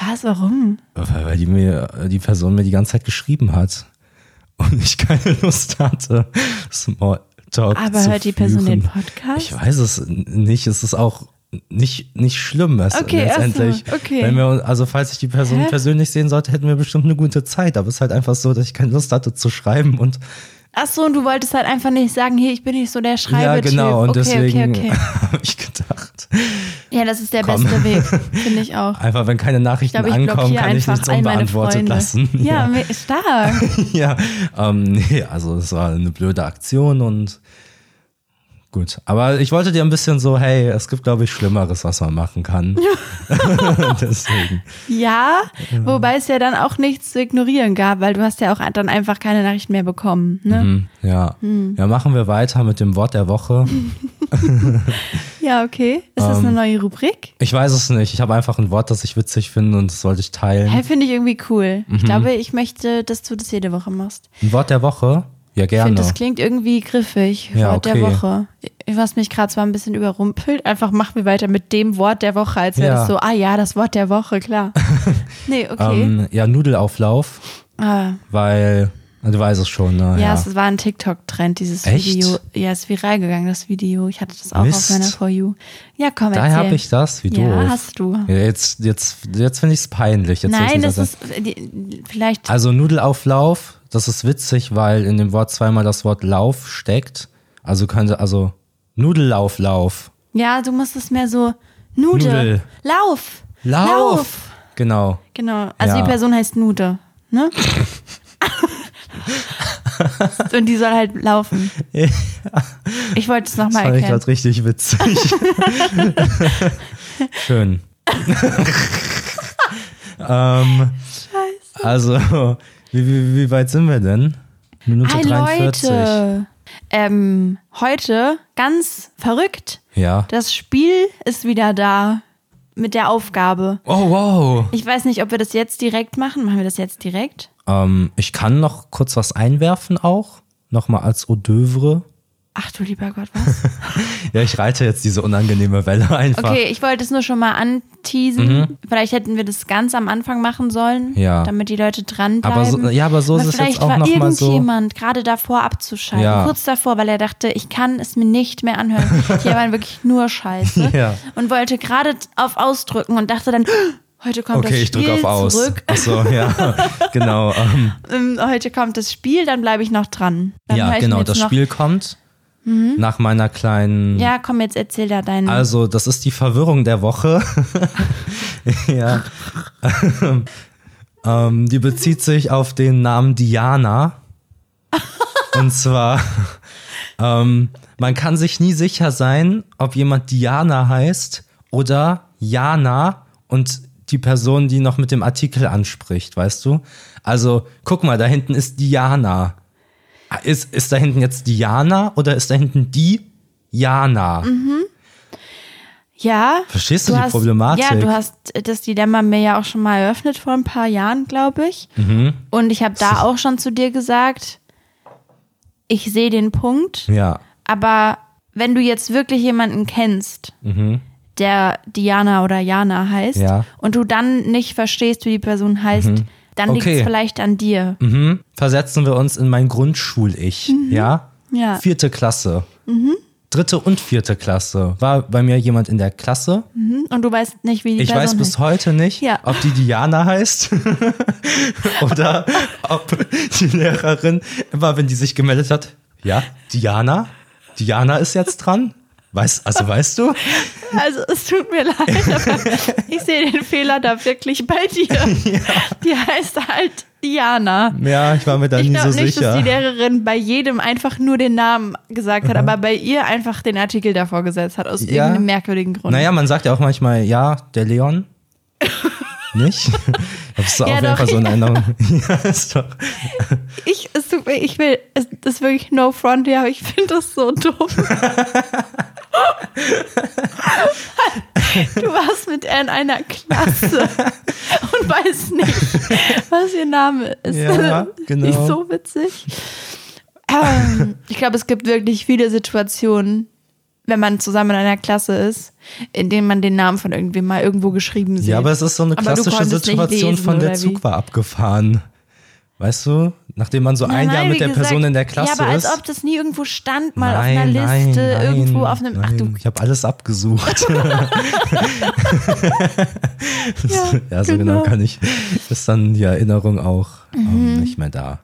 [SPEAKER 2] Was, warum?
[SPEAKER 1] weil weil die mir die Person mir die ganze Zeit geschrieben hat und ich keine Lust hatte, Smalltalk
[SPEAKER 2] Aber
[SPEAKER 1] zu
[SPEAKER 2] hört die Person den. Podcast?
[SPEAKER 1] Ich weiß es nicht. Es ist auch nicht, nicht schlimm es
[SPEAKER 2] Okay,
[SPEAKER 1] letztendlich.
[SPEAKER 2] okay.
[SPEAKER 1] Wenn wir, also falls ich die Person
[SPEAKER 2] Hä?
[SPEAKER 1] persönlich sehen sollte, hätten wir bestimmt eine gute Zeit. Aber es ist halt einfach so, dass ich keine Lust hatte zu schreiben und
[SPEAKER 2] Ach so, und du wolltest halt einfach nicht sagen, hier, ich bin nicht so der Schreibetyp.
[SPEAKER 1] ja genau und
[SPEAKER 2] okay,
[SPEAKER 1] deswegen
[SPEAKER 2] Okay, okay.
[SPEAKER 1] habe ich gedacht,
[SPEAKER 2] Ja, das ist der
[SPEAKER 1] Komm.
[SPEAKER 2] beste Weg, finde ich auch.
[SPEAKER 1] einfach wenn keine
[SPEAKER 2] Ich
[SPEAKER 1] Nachrichten
[SPEAKER 2] glaube, ich
[SPEAKER 1] ankommen, kann ich nichts unbeantwortet lassen.
[SPEAKER 2] Ja, me- stark.
[SPEAKER 1] ja, ähm, nee, also es war eine blöde Aktion und gut. Aber ich wollte dir ein bisschen so, hey, es gibt, glaube ich, Schlimmeres, was man machen kann. Deswegen.
[SPEAKER 2] Ja, wobei es ja dann auch nichts zu ignorieren gab, weil du hast ja auch dann einfach keine Nachrichten mehr bekommen. Ne?
[SPEAKER 1] Hm, ja.
[SPEAKER 2] Hm.
[SPEAKER 1] ja, machen wir weiter mit dem Wort der Woche.
[SPEAKER 2] Ja, okay. Ist das
[SPEAKER 1] Ähm.
[SPEAKER 2] eine neue Rubrik?
[SPEAKER 1] Ich weiß es nicht. Ich habe einfach ein Wort, das ich witzig finde und das wollte ich teilen.
[SPEAKER 2] Hey, finde ich irgendwie cool.
[SPEAKER 1] Mhm.
[SPEAKER 2] Ich glaube, ich möchte, dass du das jede Woche machst.
[SPEAKER 1] Ein Wort der Woche? Ja,
[SPEAKER 2] Ich
[SPEAKER 1] gerne.
[SPEAKER 2] finde, das klingt irgendwie griffig.
[SPEAKER 1] Ja,
[SPEAKER 2] Wort
[SPEAKER 1] okay.
[SPEAKER 2] der Woche. Was mich gerade zwar ein bisschen überrumpelt, einfach machen wir weiter mit dem Wort der Woche, als wäre
[SPEAKER 1] Ja.
[SPEAKER 2] das so, ah ja, das Wort der Woche, klar. nee, okay.
[SPEAKER 1] ähm, ja, Nudelauflauf,
[SPEAKER 2] ah,
[SPEAKER 1] weil Du weißt es schon, ne?
[SPEAKER 2] Ja,
[SPEAKER 1] Ja.
[SPEAKER 2] es war ein TikTok-Trend, dieses
[SPEAKER 1] Echt?
[SPEAKER 2] Video. Ja, ist viral gegangen, das Video. Ich hatte das auch
[SPEAKER 1] Mist.
[SPEAKER 2] auf meiner For You. Ja, komm,
[SPEAKER 1] Da
[SPEAKER 2] erzähl.
[SPEAKER 1] habe ich das, wie
[SPEAKER 2] Ja,
[SPEAKER 1] doof.
[SPEAKER 2] hast du.
[SPEAKER 1] Ja, jetzt jetzt, jetzt finde ich es peinlich. Jetzt
[SPEAKER 2] Nein, das
[SPEAKER 1] ich sagen.
[SPEAKER 2] ist die- vielleicht.
[SPEAKER 1] Also Nudelauflauf, das ist witzig, weil in dem Wort zweimal das Wort Lauf steckt. Also könnte, also Nudelauflauf.
[SPEAKER 2] Ja, du musst es mehr so Nude.
[SPEAKER 1] Nudel.
[SPEAKER 2] Lauf.
[SPEAKER 1] Lauf! Genau.
[SPEAKER 2] Genau. Also
[SPEAKER 1] Ja.
[SPEAKER 2] die Person heißt Nude, ne? Und die soll halt laufen. Ich wollte es
[SPEAKER 1] Das
[SPEAKER 2] nochmal
[SPEAKER 1] fand ich
[SPEAKER 2] erklären.
[SPEAKER 1] gerade richtig witzig. Schön. ähm, also, wie, wie, wie weit sind wir denn? Minute
[SPEAKER 2] Hi
[SPEAKER 1] 43.
[SPEAKER 2] Leute. Ähm, heute ganz verrückt.
[SPEAKER 1] Ja.
[SPEAKER 2] Das Spiel ist wieder da mit der Aufgabe.
[SPEAKER 1] Oh, wow.
[SPEAKER 2] Ich weiß nicht, ob wir das jetzt direkt machen. Machen wir das jetzt direkt?
[SPEAKER 1] Ähm, ich kann noch kurz was einwerfen auch. Nochmal als Hors d'oeuvre.
[SPEAKER 2] Ach du lieber Gott, was?
[SPEAKER 1] Ja, ich reite jetzt diese unangenehme Welle einfach.
[SPEAKER 2] Okay, ich wollte es nur schon mal anteasen. Vielleicht hätten wir das ganz am Anfang machen sollen,
[SPEAKER 1] Mhm. Ja.
[SPEAKER 2] damit die Leute dranbleiben.
[SPEAKER 1] Aber so, ja, aber so
[SPEAKER 2] Aber
[SPEAKER 1] ist es
[SPEAKER 2] vielleicht
[SPEAKER 1] jetzt auch
[SPEAKER 2] war
[SPEAKER 1] noch mal so.
[SPEAKER 2] irgendjemand gerade davor abzuschalten,
[SPEAKER 1] Ja.
[SPEAKER 2] kurz davor, weil er dachte, ich kann es mir nicht mehr anhören. Hier waren wirklich nur Scheiße.
[SPEAKER 1] Ja.
[SPEAKER 2] Und wollte gerade auf Ausdrücken und dachte dann, heute kommt
[SPEAKER 1] Okay,
[SPEAKER 2] das
[SPEAKER 1] ich
[SPEAKER 2] Spiel
[SPEAKER 1] drücke auf Aus.
[SPEAKER 2] zurück.
[SPEAKER 1] Achso, ja, genau. Ähm,
[SPEAKER 2] Ähm, heute kommt das Spiel, dann bleibe ich noch dran. Dann
[SPEAKER 1] ja,
[SPEAKER 2] ich
[SPEAKER 1] genau, das Spiel kommt nach meiner kleinen.
[SPEAKER 2] Ja, komm, jetzt erzähl da deinen.
[SPEAKER 1] Also, das ist die Verwirrung der Woche. ja. ähm, die bezieht sich auf den Namen Diana. Und zwar, ähm, man kann sich nie sicher sein, ob jemand Diana heißt oder Jana und die Person, die noch mit dem Artikel anspricht, weißt du? Also, guck mal, da hinten ist Diana. Ist, ist da hinten jetzt Diana oder ist da hinten die Jana?
[SPEAKER 2] ja.
[SPEAKER 1] Verstehst du, die
[SPEAKER 2] hast,
[SPEAKER 1] Problematik?
[SPEAKER 2] Ja, du hast das Dilemma mir ja auch schon mal eröffnet vor ein paar Jahren, glaube ich.
[SPEAKER 1] Mhm.
[SPEAKER 2] Und ich habe da auch schon zu dir gesagt, ich sehe den Punkt,
[SPEAKER 1] Ja,
[SPEAKER 2] aber wenn du jetzt wirklich jemanden kennst, der Diana oder Jana heißt,
[SPEAKER 1] Mhm. Ja.
[SPEAKER 2] und du dann nicht verstehst, wie die Person heißt, dann liegt
[SPEAKER 1] Okay.
[SPEAKER 2] es vielleicht an dir.
[SPEAKER 1] mhm. versetzen wir uns in mein Grundschul-Ich, ja?
[SPEAKER 2] Mhm. Ja.
[SPEAKER 1] Vierte Klasse. Dritte und vierte Klasse. War bei mir jemand in der Klasse.
[SPEAKER 2] Und du weißt nicht, wie die
[SPEAKER 1] Ich
[SPEAKER 2] Person
[SPEAKER 1] weiß bis
[SPEAKER 2] heißt.
[SPEAKER 1] heute nicht,
[SPEAKER 2] Ja.
[SPEAKER 1] ob die Diana heißt oder ob die Lehrerin immer, wenn die sich gemeldet hat, ja, Diana, Diana ist jetzt dran. Weißt, also weißt du?
[SPEAKER 2] Also es tut mir leid, aber ich sehe den Fehler da wirklich bei dir. Die heißt halt Diana.
[SPEAKER 1] Ja, ich war mir da
[SPEAKER 2] Ich
[SPEAKER 1] nie
[SPEAKER 2] glaube
[SPEAKER 1] so
[SPEAKER 2] nicht, dass
[SPEAKER 1] sicher.
[SPEAKER 2] die Lehrerin bei jedem einfach nur den Namen gesagt hat, aber bei ihr einfach den Artikel davor gesetzt hat, aus
[SPEAKER 1] Ja.
[SPEAKER 2] irgendeinem merkwürdigen Grund.
[SPEAKER 1] Naja, man sagt ja auch manchmal, ja, der Leon. Nicht? Das ist auf
[SPEAKER 2] Ja,
[SPEAKER 1] jeden
[SPEAKER 2] doch,
[SPEAKER 1] Fall so eine. Erinnerung. Ja, ist doch.
[SPEAKER 2] Ich, es tut mir, ich will, es das ist wirklich no front, ja, aber ich finde das so dumm. du warst mit ihr in einer Klasse und weißt nicht, was ihr Name ist.
[SPEAKER 1] Ja, genau.
[SPEAKER 2] Nicht so witzig. Ähm, ich glaube, es gibt wirklich viele Situationen, wenn man zusammen in einer Klasse ist, in denen man den Namen von irgendwem mal irgendwo geschrieben sieht.
[SPEAKER 1] Ja, aber es ist so eine
[SPEAKER 2] Aber
[SPEAKER 1] klassische Situation
[SPEAKER 2] lesen,
[SPEAKER 1] von der Zug war abgefahren. Weißt du? Nachdem man so ein
[SPEAKER 2] Nein,
[SPEAKER 1] Jahr mit der
[SPEAKER 2] gesagt,
[SPEAKER 1] Person in der Klasse
[SPEAKER 2] Ja, aber
[SPEAKER 1] ist.
[SPEAKER 2] als ob das nie irgendwo stand, mal auf
[SPEAKER 1] nein,
[SPEAKER 2] einer Liste, irgendwo auf einem. Ach du.
[SPEAKER 1] Ich habe alles abgesucht.
[SPEAKER 2] Ja,
[SPEAKER 1] ja, so genau.
[SPEAKER 2] genau.
[SPEAKER 1] kann ich. Ist dann die Erinnerung auch ähm,
[SPEAKER 2] Mhm.
[SPEAKER 1] nicht mehr da.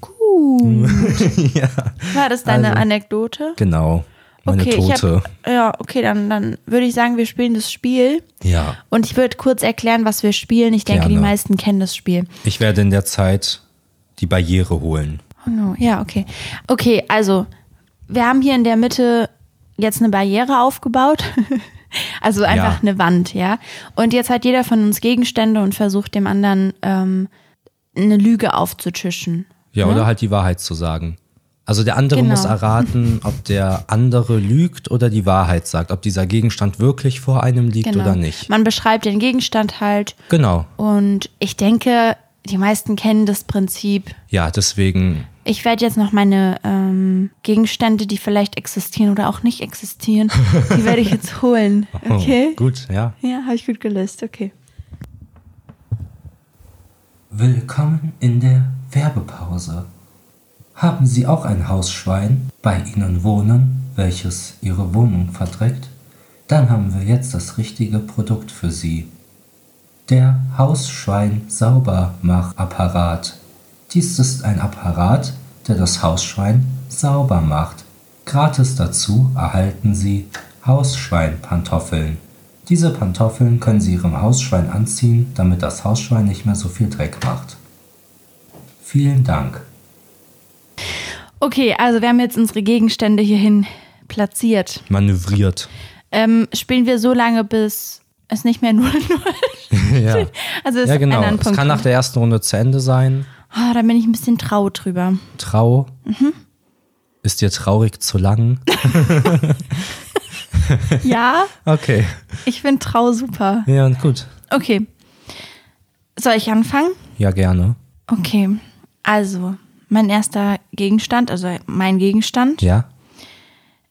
[SPEAKER 2] Gut.
[SPEAKER 1] ja,
[SPEAKER 2] War das deine
[SPEAKER 1] Also.
[SPEAKER 2] Anekdote?
[SPEAKER 1] genau. Meine
[SPEAKER 2] okay,
[SPEAKER 1] Tote.
[SPEAKER 2] hab, ja, okay, dann, dann würde ich sagen, wir spielen das Spiel.
[SPEAKER 1] ja.
[SPEAKER 2] Und ich würde kurz erklären, was wir spielen. Ich denke, die
[SPEAKER 1] Gerne.
[SPEAKER 2] meisten kennen das Spiel.
[SPEAKER 1] Ich werde in der Zeit die Barriere holen.
[SPEAKER 2] Oh no. Ja, okay. Okay, also, wir haben hier in der Mitte jetzt eine Barriere aufgebaut. also einfach
[SPEAKER 1] Ja.
[SPEAKER 2] eine Wand, ja. Und jetzt hat jeder von uns Gegenstände und versucht dem anderen ähm, eine Lüge aufzutischen.
[SPEAKER 1] Ja,
[SPEAKER 2] Ne?
[SPEAKER 1] oder halt die Wahrheit zu sagen. Also der andere
[SPEAKER 2] Genau.
[SPEAKER 1] muss erraten, ob der andere lügt oder die Wahrheit sagt, ob dieser Gegenstand wirklich vor einem liegt
[SPEAKER 2] Genau.
[SPEAKER 1] oder nicht.
[SPEAKER 2] Man beschreibt den Gegenstand halt
[SPEAKER 1] Genau.
[SPEAKER 2] und ich denke, die meisten kennen das Prinzip.
[SPEAKER 1] Ja, deswegen,
[SPEAKER 2] Ich werde jetzt noch meine ähm, Gegenstände, die vielleicht existieren oder auch nicht existieren, die werde ich jetzt holen.
[SPEAKER 1] oh,
[SPEAKER 2] Okay?
[SPEAKER 1] gut, ja.
[SPEAKER 2] Ja, habe ich gut gelöst. Okay.
[SPEAKER 1] Willkommen in der Werbepause. Haben Sie auch ein Hausschwein bei Ihnen wohnen, welches Ihre Wohnung verdreckt? Dann haben wir jetzt das richtige Produkt für Sie. Der Hausschwein-Saubermachapparat. Dies ist ein Apparat, der das Hausschwein sauber macht. Gratis dazu erhalten Sie Hausschweinpantoffeln. Diese Pantoffeln können Sie Ihrem Hausschwein anziehen, damit das Hausschwein nicht mehr so viel Dreck macht. Vielen Dank.
[SPEAKER 2] Okay, also wir haben jetzt unsere Gegenstände hierhin platziert.
[SPEAKER 1] Manövriert.
[SPEAKER 2] Ähm, spielen wir so lange, bis es nicht mehr 0-0
[SPEAKER 1] ja.
[SPEAKER 2] Also es
[SPEAKER 1] ja, genau. Es kann nach der ersten Runde zu Ende sein.
[SPEAKER 2] Ah, da bin ich ein bisschen trau drüber.
[SPEAKER 1] Trau. Ist dir traurig zu lang?
[SPEAKER 2] Ja,
[SPEAKER 1] Okay.
[SPEAKER 2] ich finde trau super.
[SPEAKER 1] Ja, gut.
[SPEAKER 2] Okay. Soll ich anfangen?
[SPEAKER 1] Ja, gerne.
[SPEAKER 2] Okay. Also, mein erster Gegenstand, also mein Gegenstand,
[SPEAKER 1] Ja?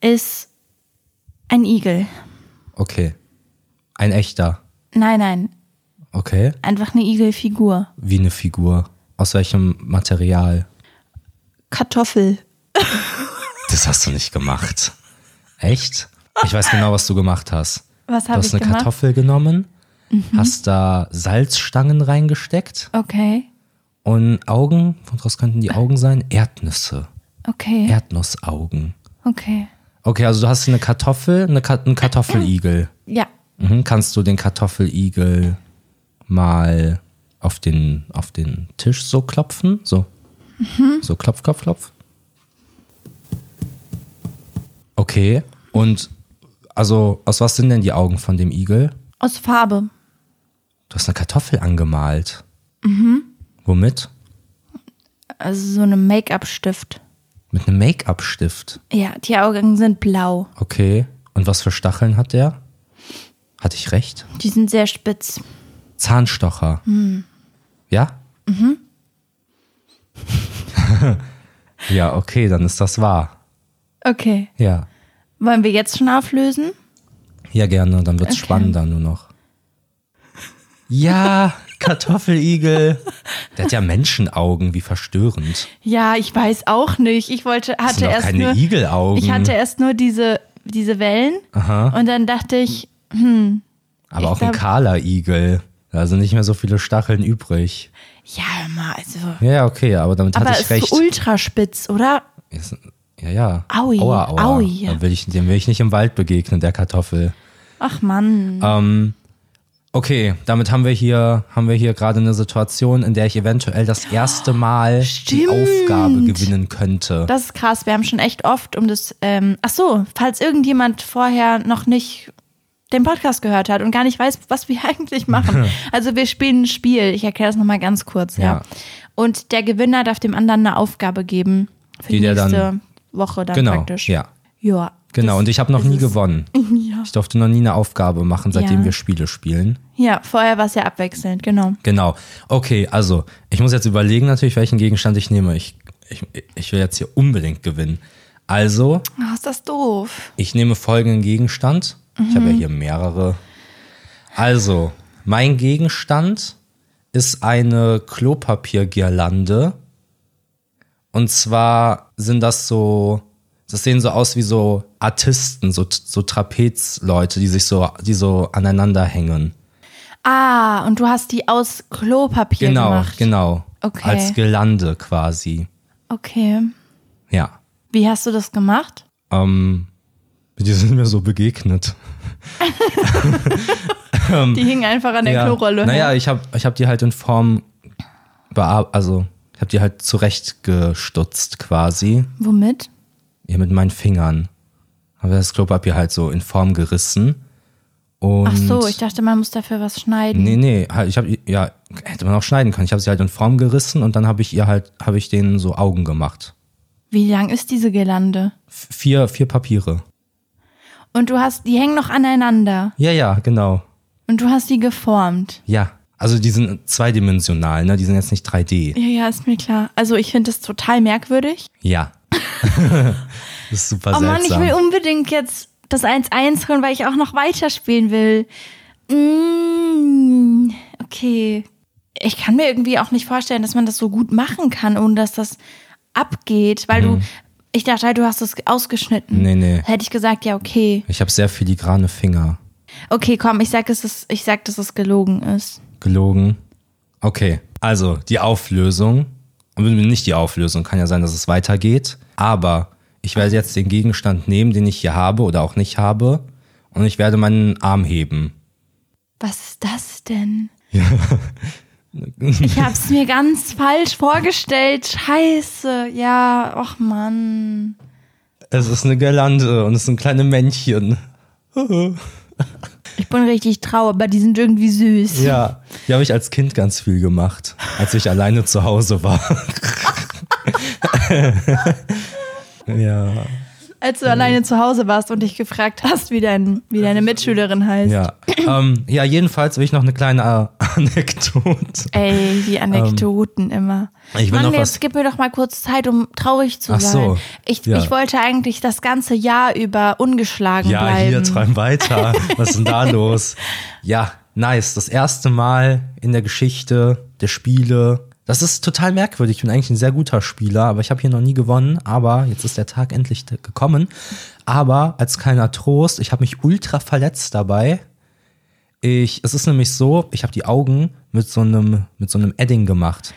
[SPEAKER 2] ist ein Igel.
[SPEAKER 1] Okay. Ein echter.
[SPEAKER 2] Nein, nein,
[SPEAKER 1] Okay.
[SPEAKER 2] einfach eine Igelfigur.
[SPEAKER 1] Wie eine Figur. Aus welchem Material?
[SPEAKER 2] Kartoffel.
[SPEAKER 1] Das hast du nicht gemacht. Echt? Ich weiß genau, was du gemacht hast.
[SPEAKER 2] Was
[SPEAKER 1] Du
[SPEAKER 2] habe
[SPEAKER 1] hast
[SPEAKER 2] ich
[SPEAKER 1] eine
[SPEAKER 2] gemacht? Mhm.
[SPEAKER 1] Kartoffel genommen, hast da Salzstangen reingesteckt
[SPEAKER 2] Okay,
[SPEAKER 1] und Augen, woraus könnten die Augen sein? Erdnüsse.
[SPEAKER 2] okay,
[SPEAKER 1] Erdnussaugen.
[SPEAKER 2] okay.
[SPEAKER 1] Okay, also du hast eine Kartoffel, eine Ka einen Kartoffeligel.
[SPEAKER 2] Ja,
[SPEAKER 1] Mhm. Kannst du den Kartoffeligel mal auf den, auf den Tisch so klopfen? So. So klopf, klopf, klopf. Okay. Und also, aus was sind denn die Augen von dem Igel?
[SPEAKER 2] aus Farbe.
[SPEAKER 1] Du hast eine Kartoffel angemalt. Womit?
[SPEAKER 2] Also so eine Make-up-Stift.
[SPEAKER 1] Mit einem Make-up-Stift.
[SPEAKER 2] Ja, die Augen sind blau.
[SPEAKER 1] Okay. Und was für Stacheln hat der? Hatte ich recht?
[SPEAKER 2] Die sind sehr spitz.
[SPEAKER 1] Zahnstocher. Ja? Mhm. ja, okay, dann ist das wahr.
[SPEAKER 2] Okay.
[SPEAKER 1] Ja.
[SPEAKER 2] Wollen wir jetzt schon auflösen?
[SPEAKER 1] Ja, gerne, dann wird's
[SPEAKER 2] Okay.
[SPEAKER 1] spannender nur noch. Ja, Kartoffeligel. Der hat ja Menschenaugen, wie verstörend.
[SPEAKER 2] Ja, ich weiß auch nicht. Ich wollte,
[SPEAKER 1] Das
[SPEAKER 2] hatte
[SPEAKER 1] sind doch
[SPEAKER 2] erst
[SPEAKER 1] keine
[SPEAKER 2] nur,
[SPEAKER 1] Igelaugen.
[SPEAKER 2] ich hatte erst nur diese, diese Wellen
[SPEAKER 1] Aha.
[SPEAKER 2] und dann dachte ich,
[SPEAKER 1] Aber
[SPEAKER 2] ich
[SPEAKER 1] auch ein
[SPEAKER 2] glaub-
[SPEAKER 1] kahler Igel. Da sind nicht mehr so viele Stacheln übrig.
[SPEAKER 2] ja, mal, also.
[SPEAKER 1] Ja, okay, aber damit
[SPEAKER 2] Aber
[SPEAKER 1] hatte
[SPEAKER 2] es
[SPEAKER 1] ich recht.
[SPEAKER 2] ist ultra spitz, oder?
[SPEAKER 1] Ist- Ja, ja.
[SPEAKER 2] Aui,
[SPEAKER 1] aua, aua.
[SPEAKER 2] aui.
[SPEAKER 1] Da will ich, dem will ich nicht im Wald begegnen, der Kartoffel.
[SPEAKER 2] Ach Mann.
[SPEAKER 1] Ähm, okay, damit haben wir hier, haben wir hier gerade eine Situation, in der ich eventuell das erste Mal die
[SPEAKER 2] Stimmt.
[SPEAKER 1] Aufgabe gewinnen könnte.
[SPEAKER 2] Das ist krass. Wir haben schon echt oft um das. Ähm, ach so, falls irgendjemand vorher noch nicht den Podcast gehört hat und gar nicht weiß, was wir eigentlich machen. Also wir spielen ein Spiel. Ich erkläre das nochmal ganz kurz. Ja.
[SPEAKER 1] Ja.
[SPEAKER 2] Und der Gewinner darf dem anderen eine Aufgabe geben für
[SPEAKER 1] Die
[SPEAKER 2] die nächste
[SPEAKER 1] dann-
[SPEAKER 2] Woche dann
[SPEAKER 1] genau,
[SPEAKER 2] praktisch.
[SPEAKER 1] ja.
[SPEAKER 2] Ja.
[SPEAKER 1] Genau, und ich habe noch nie gewonnen.
[SPEAKER 2] Ja.
[SPEAKER 1] Ich durfte noch nie eine Aufgabe machen, seitdem
[SPEAKER 2] Ja.
[SPEAKER 1] wir Spiele spielen.
[SPEAKER 2] Ja, vorher war es ja abwechselnd, genau.
[SPEAKER 1] Genau. Okay, also ich muss jetzt überlegen natürlich, welchen Gegenstand ich nehme. Ich, ich, ich will jetzt hier unbedingt gewinnen. Also,
[SPEAKER 2] Oh, ist das doof.
[SPEAKER 1] ich nehme folgenden Gegenstand. Ich habe ja hier mehrere. Also, mein Gegenstand ist eine Klopapiergirlande. Und zwar sind das so, das sehen so aus wie so Artisten, so, so Trapezleute, die sich so, die so aneinander hängen.
[SPEAKER 2] Ah, und du hast die aus Klopapier
[SPEAKER 1] Genau,
[SPEAKER 2] gemacht.
[SPEAKER 1] genau.
[SPEAKER 2] Okay.
[SPEAKER 1] Als Girlande quasi.
[SPEAKER 2] Okay.
[SPEAKER 1] Ja.
[SPEAKER 2] Wie hast du das gemacht?
[SPEAKER 1] Ähm, die sind mir so begegnet.
[SPEAKER 2] Die hingen einfach an der
[SPEAKER 1] ja.
[SPEAKER 2] Klorolle.
[SPEAKER 1] Naja, ich habe ich hab die halt in Form also ich habe die halt zurechtgestutzt quasi.
[SPEAKER 2] Womit?
[SPEAKER 1] Ja, mit meinen Fingern. Habe das Klopapier halt so in Form gerissen. Und
[SPEAKER 2] Ach so, ich dachte, man muss dafür was schneiden.
[SPEAKER 1] Nee, nee, halt, ich habe ja, hätte man auch schneiden können. Ich habe sie halt in Form gerissen und dann habe ich ihr halt, habe ich denen so Augen gemacht.
[SPEAKER 2] Wie lang ist diese Girlande?
[SPEAKER 1] F- Vier, vier Papiere.
[SPEAKER 2] Und du hast, die hängen noch aneinander.
[SPEAKER 1] Ja, ja, genau.
[SPEAKER 2] Und du hast die geformt.
[SPEAKER 1] Ja. Also die sind zweidimensional, ne? Die sind jetzt nicht 3D.
[SPEAKER 2] Ja, ja, ist mir klar. Also ich finde das total merkwürdig.
[SPEAKER 1] Ja. das ist super
[SPEAKER 2] Oh Mann, ich
[SPEAKER 1] seltsam.
[SPEAKER 2] will unbedingt jetzt das 1-1 holen, weil ich auch noch weiterspielen will. Mm, okay. ich kann mir irgendwie auch nicht vorstellen, dass man das so gut machen kann, ohne dass das abgeht, weil du, ich dachte halt, du hast es ausgeschnitten.
[SPEAKER 1] Mhm. Nee, nee.
[SPEAKER 2] Hätte ich gesagt, ja, okay.
[SPEAKER 1] Ich habe sehr filigrane Finger.
[SPEAKER 2] Okay, komm, ich sag, es ist, ich sag, dass es gelogen ist.
[SPEAKER 1] Gelogen. Okay, also die Auflösung. Nicht die Auflösung, kann ja sein, dass es weitergeht. Aber ich werde jetzt den Gegenstand nehmen, den ich hier habe oder auch nicht habe. Und ich werde meinen Arm heben.
[SPEAKER 2] Was ist das denn? Ich hab's mir ganz falsch vorgestellt. Scheiße. Ja, ach Mann.
[SPEAKER 1] Es ist eine Girlande und es sind kleine Männchen.
[SPEAKER 2] Ich bin richtig trauer, aber die sind irgendwie süß.
[SPEAKER 1] Ja, die habe ich als Kind ganz viel gemacht, als ich alleine zu Hause war. ja,
[SPEAKER 2] Als du alleine zu Hause warst und dich gefragt hast, wie, dein, wie deine Mitschülerin heißt.
[SPEAKER 1] ja. ähm, ja, jedenfalls will ich noch eine kleine äh, Anekdote.
[SPEAKER 2] Ey, die Anekdoten immer.
[SPEAKER 1] Ähm, Ich will
[SPEAKER 2] Mann,
[SPEAKER 1] noch
[SPEAKER 2] jetzt
[SPEAKER 1] was-
[SPEAKER 2] gib mir doch mal kurz Zeit, um traurig zu
[SPEAKER 1] Ach
[SPEAKER 2] sein.
[SPEAKER 1] so,
[SPEAKER 2] Ich,
[SPEAKER 1] ja.
[SPEAKER 2] ich wollte eigentlich das ganze Jahr über ungeschlagen
[SPEAKER 1] Ja,
[SPEAKER 2] bleiben.
[SPEAKER 1] hier, träum weiter. Was ist denn da los? Ja, nice. Das erste Mal in der Geschichte der Spiele. Das ist total merkwürdig. Ich bin eigentlich ein sehr guter Spieler, aber ich habe hier noch nie gewonnen. Aber jetzt ist der Tag endlich gekommen. Aber als kleiner Trost, ich habe mich ultra verletzt dabei. Ich, es ist nämlich so, ich habe die Augen mit so einem, mit so einem Edding gemacht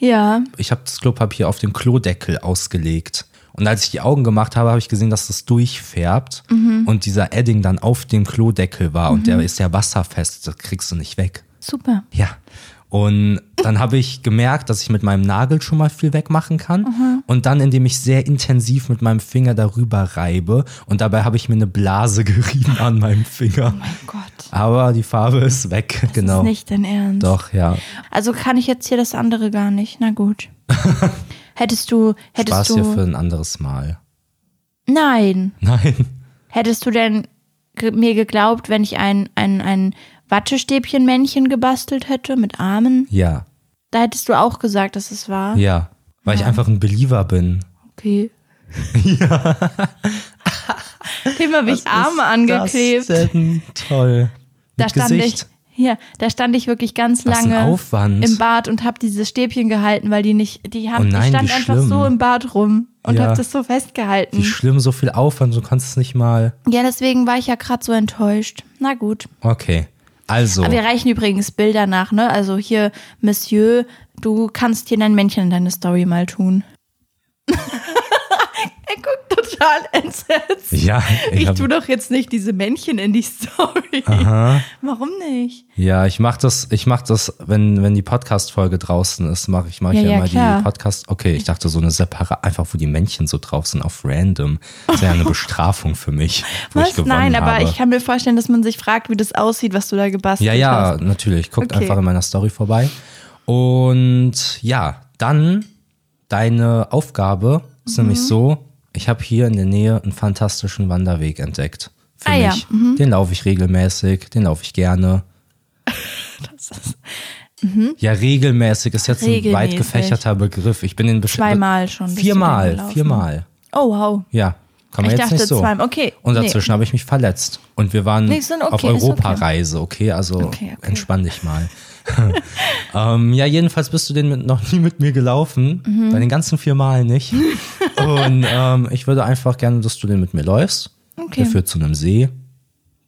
[SPEAKER 2] ja.
[SPEAKER 1] ich habe das Klopapier auf den Klodeckel ausgelegt. Und als ich die Augen gemacht habe, habe ich gesehen, dass das durchfärbt und dieser Edding dann auf dem Klodeckel war und der ist ja wasserfest, das kriegst du nicht weg.
[SPEAKER 2] Super.
[SPEAKER 1] Ja. Und dann habe ich gemerkt, dass ich mit meinem Nagel schon mal viel wegmachen kann. Und dann, indem ich sehr intensiv mit meinem Finger darüber reibe. Und dabei habe ich mir eine Blase gerieben an meinem Finger.
[SPEAKER 2] Mein Gott.
[SPEAKER 1] Aber die Farbe ist weg, genau.
[SPEAKER 2] Ist nicht dein Ernst.
[SPEAKER 1] Doch, ja.
[SPEAKER 2] Also kann ich jetzt hier das andere gar nicht. Na gut. hättest du, hättest
[SPEAKER 1] Spaß
[SPEAKER 2] du.
[SPEAKER 1] hier für ein anderes Mal.
[SPEAKER 2] Nein.
[SPEAKER 1] Nein.
[SPEAKER 2] Hättest du denn mir geglaubt, wenn ich ein, ein, ein Wattestäbchen-Männchen gebastelt hätte mit Armen?
[SPEAKER 1] Ja.
[SPEAKER 2] Da hättest du auch gesagt, dass es war.
[SPEAKER 1] Ja, weil ich einfach ein Believer bin.
[SPEAKER 2] Okay. Ja. Dem habe ich Arme angeklebt.
[SPEAKER 1] Das ist denn toll.
[SPEAKER 2] Da
[SPEAKER 1] Mit
[SPEAKER 2] stand
[SPEAKER 1] Gesicht.
[SPEAKER 2] ich. Hier, da stand ich wirklich ganz
[SPEAKER 1] Was
[SPEAKER 2] lange im Bad und habe dieses Stäbchen gehalten, weil die nicht, die haben,
[SPEAKER 1] Oh nein,
[SPEAKER 2] ich stand einfach
[SPEAKER 1] schlimm.
[SPEAKER 2] so im Bad rum und
[SPEAKER 1] Ja.
[SPEAKER 2] habe das so festgehalten.
[SPEAKER 1] Wie schlimm, so viel Aufwand, du kannst es nicht mal.
[SPEAKER 2] Ja, deswegen war ich ja gerade so enttäuscht. Na gut.
[SPEAKER 1] Okay. Also,
[SPEAKER 2] Aber wir reichen übrigens Bilder nach, ne? Also hier, Monsieur, du kannst hier dein Männchen in deine Story mal tun. er guckt total entsetzt.
[SPEAKER 1] ja, ich,
[SPEAKER 2] Ich
[SPEAKER 1] hab,
[SPEAKER 2] tu doch jetzt nicht diese Männchen in die Story.
[SPEAKER 1] Aha.
[SPEAKER 2] Warum nicht?
[SPEAKER 1] ja, ich mach das, ich mach das, wenn, wenn die Podcast-Folge draußen ist, mache ich, mach ich
[SPEAKER 2] Ja,
[SPEAKER 1] ja,
[SPEAKER 2] ja,
[SPEAKER 1] immer
[SPEAKER 2] klar.
[SPEAKER 1] die Podcast. Okay, ich dachte so eine separate, einfach wo die Männchen so drauf sind, auf random. Das ja eine Bestrafung für mich, ich
[SPEAKER 2] Was? Nein, aber
[SPEAKER 1] habe.
[SPEAKER 2] ich kann mir vorstellen, dass man sich fragt, wie das aussieht, was du da gebastelt
[SPEAKER 1] Ja, ja,
[SPEAKER 2] hast.
[SPEAKER 1] natürlich. Guckt
[SPEAKER 2] Okay.
[SPEAKER 1] einfach in meiner Story vorbei. Und ja, dann deine Aufgabe ist
[SPEAKER 2] Mhm.
[SPEAKER 1] nämlich so, ich habe hier in der Nähe einen fantastischen Wanderweg entdeckt. Für
[SPEAKER 2] Ah, ja.
[SPEAKER 1] mich. Den laufe ich regelmäßig, den laufe ich gerne. Ja, regelmäßig ist jetzt ein weit
[SPEAKER 2] Mhm. Regelmäßig.
[SPEAKER 1] gefächerter Begriff. Ich bin in Besch-
[SPEAKER 2] Zweimal schon
[SPEAKER 1] Viermal, viermal.
[SPEAKER 2] Oh, wow.
[SPEAKER 1] Ja, kann man
[SPEAKER 2] Ich
[SPEAKER 1] jetzt
[SPEAKER 2] dachte
[SPEAKER 1] nicht so.
[SPEAKER 2] zweimal. Okay,
[SPEAKER 1] Und
[SPEAKER 2] nee.
[SPEAKER 1] dazwischen habe ich mich verletzt. Und wir waren
[SPEAKER 2] Nee, ist okay,
[SPEAKER 1] auf
[SPEAKER 2] ist okay.
[SPEAKER 1] Europareise, okay? Also
[SPEAKER 2] okay.
[SPEAKER 1] entspann dich mal. ähm, ja, jedenfalls bist du den mit, noch nie mit mir gelaufen.
[SPEAKER 2] Mhm.
[SPEAKER 1] Bei den ganzen vier Malen nicht. Und ähm, ich würde einfach gerne, dass du den mit mir läufst.
[SPEAKER 2] Okay.
[SPEAKER 1] Der führt zu einem See.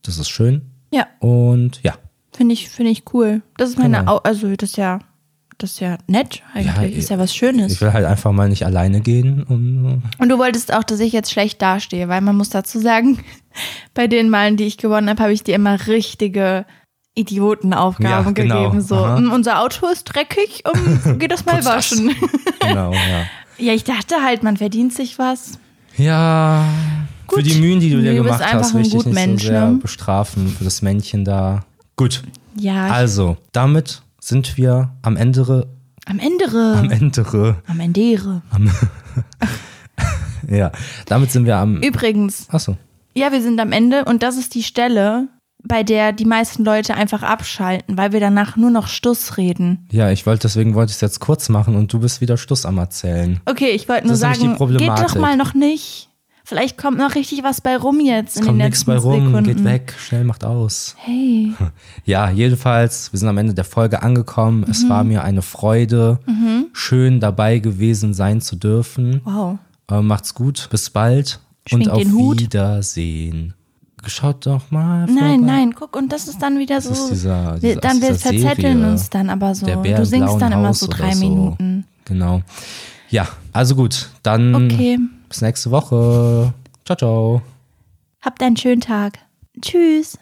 [SPEAKER 1] Das ist schön.
[SPEAKER 2] Ja,
[SPEAKER 1] Und ja.
[SPEAKER 2] finde ich, finde ich cool. Das ist meine,
[SPEAKER 1] Genau.
[SPEAKER 2] Au also das ist ja, das ist ja nett eigentlich.
[SPEAKER 1] Ja,
[SPEAKER 2] ist ja was Schönes.
[SPEAKER 1] Ich will halt einfach mal nicht alleine gehen. Und,
[SPEAKER 2] Und du wolltest auch, dass ich jetzt schlecht dastehe, weil man muss dazu sagen, bei den Malen, die ich gewonnen habe, habe ich dir immer richtige Idiotenaufgaben
[SPEAKER 1] Ja, genau.
[SPEAKER 2] gegeben. So,
[SPEAKER 1] Aha.
[SPEAKER 2] "Mm, unser Auto ist dreckig, um, geh das mal
[SPEAKER 1] Putz das."
[SPEAKER 2] waschen.
[SPEAKER 1] genau, ja.
[SPEAKER 2] ja, ich dachte halt, man verdient sich was.
[SPEAKER 1] Ja, für
[SPEAKER 2] Gut.
[SPEAKER 1] die Mühen, die du dir
[SPEAKER 2] Du
[SPEAKER 1] gemacht hast, will ich dich nicht
[SPEAKER 2] Gutmensch,
[SPEAKER 1] so sehr
[SPEAKER 2] ne?
[SPEAKER 1] bestrafen für das Männchen da. Gut,
[SPEAKER 2] Ja,
[SPEAKER 1] also, damit sind wir am Ende,
[SPEAKER 2] am Ende.
[SPEAKER 1] am Ende,
[SPEAKER 2] Am Ende.
[SPEAKER 1] ja, damit sind wir am,
[SPEAKER 2] Übrigens,
[SPEAKER 1] achso,
[SPEAKER 2] ja, wir sind am Ende und das ist die Stelle, bei der die meisten Leute einfach abschalten, weil wir danach nur noch Stuss reden.
[SPEAKER 1] ja, ich wollte, deswegen wollte ich es jetzt kurz machen und du bist wieder Stuss am Erzählen.
[SPEAKER 2] Okay, ich wollte nur sagen, geht doch mal noch nicht. Vielleicht kommt noch richtig was bei rum jetzt
[SPEAKER 1] Es
[SPEAKER 2] in
[SPEAKER 1] kommt nichts bei rum,
[SPEAKER 2] Sekunden.
[SPEAKER 1] geht weg, schnell macht aus.
[SPEAKER 2] Hey.
[SPEAKER 1] Ja, jedenfalls, wir sind am Ende der Folge angekommen.
[SPEAKER 2] Mhm.
[SPEAKER 1] Es war mir eine Freude, schön dabei gewesen sein zu dürfen.
[SPEAKER 2] Wow.
[SPEAKER 1] Äh, macht's gut, bis bald
[SPEAKER 2] Schwingt
[SPEAKER 1] und auf. Wiedersehen. Schaut doch mal.
[SPEAKER 2] Nein,
[SPEAKER 1] vorbei.
[SPEAKER 2] nein, guck, und das ist dann wieder so.
[SPEAKER 1] ist dieser-
[SPEAKER 2] wir,
[SPEAKER 1] diese-
[SPEAKER 2] dann wir
[SPEAKER 1] dieser
[SPEAKER 2] verzetteln
[SPEAKER 1] Serie.
[SPEAKER 2] uns dann aber so. Du singst dann immer
[SPEAKER 1] Haus
[SPEAKER 2] so
[SPEAKER 1] oder
[SPEAKER 2] drei
[SPEAKER 1] so.
[SPEAKER 2] Minuten.
[SPEAKER 1] Genau. Ja, also gut, dann
[SPEAKER 2] Okay.
[SPEAKER 1] bis nächste Woche. Ciao, ciao.
[SPEAKER 2] Habt einen schönen Tag. Tschüss.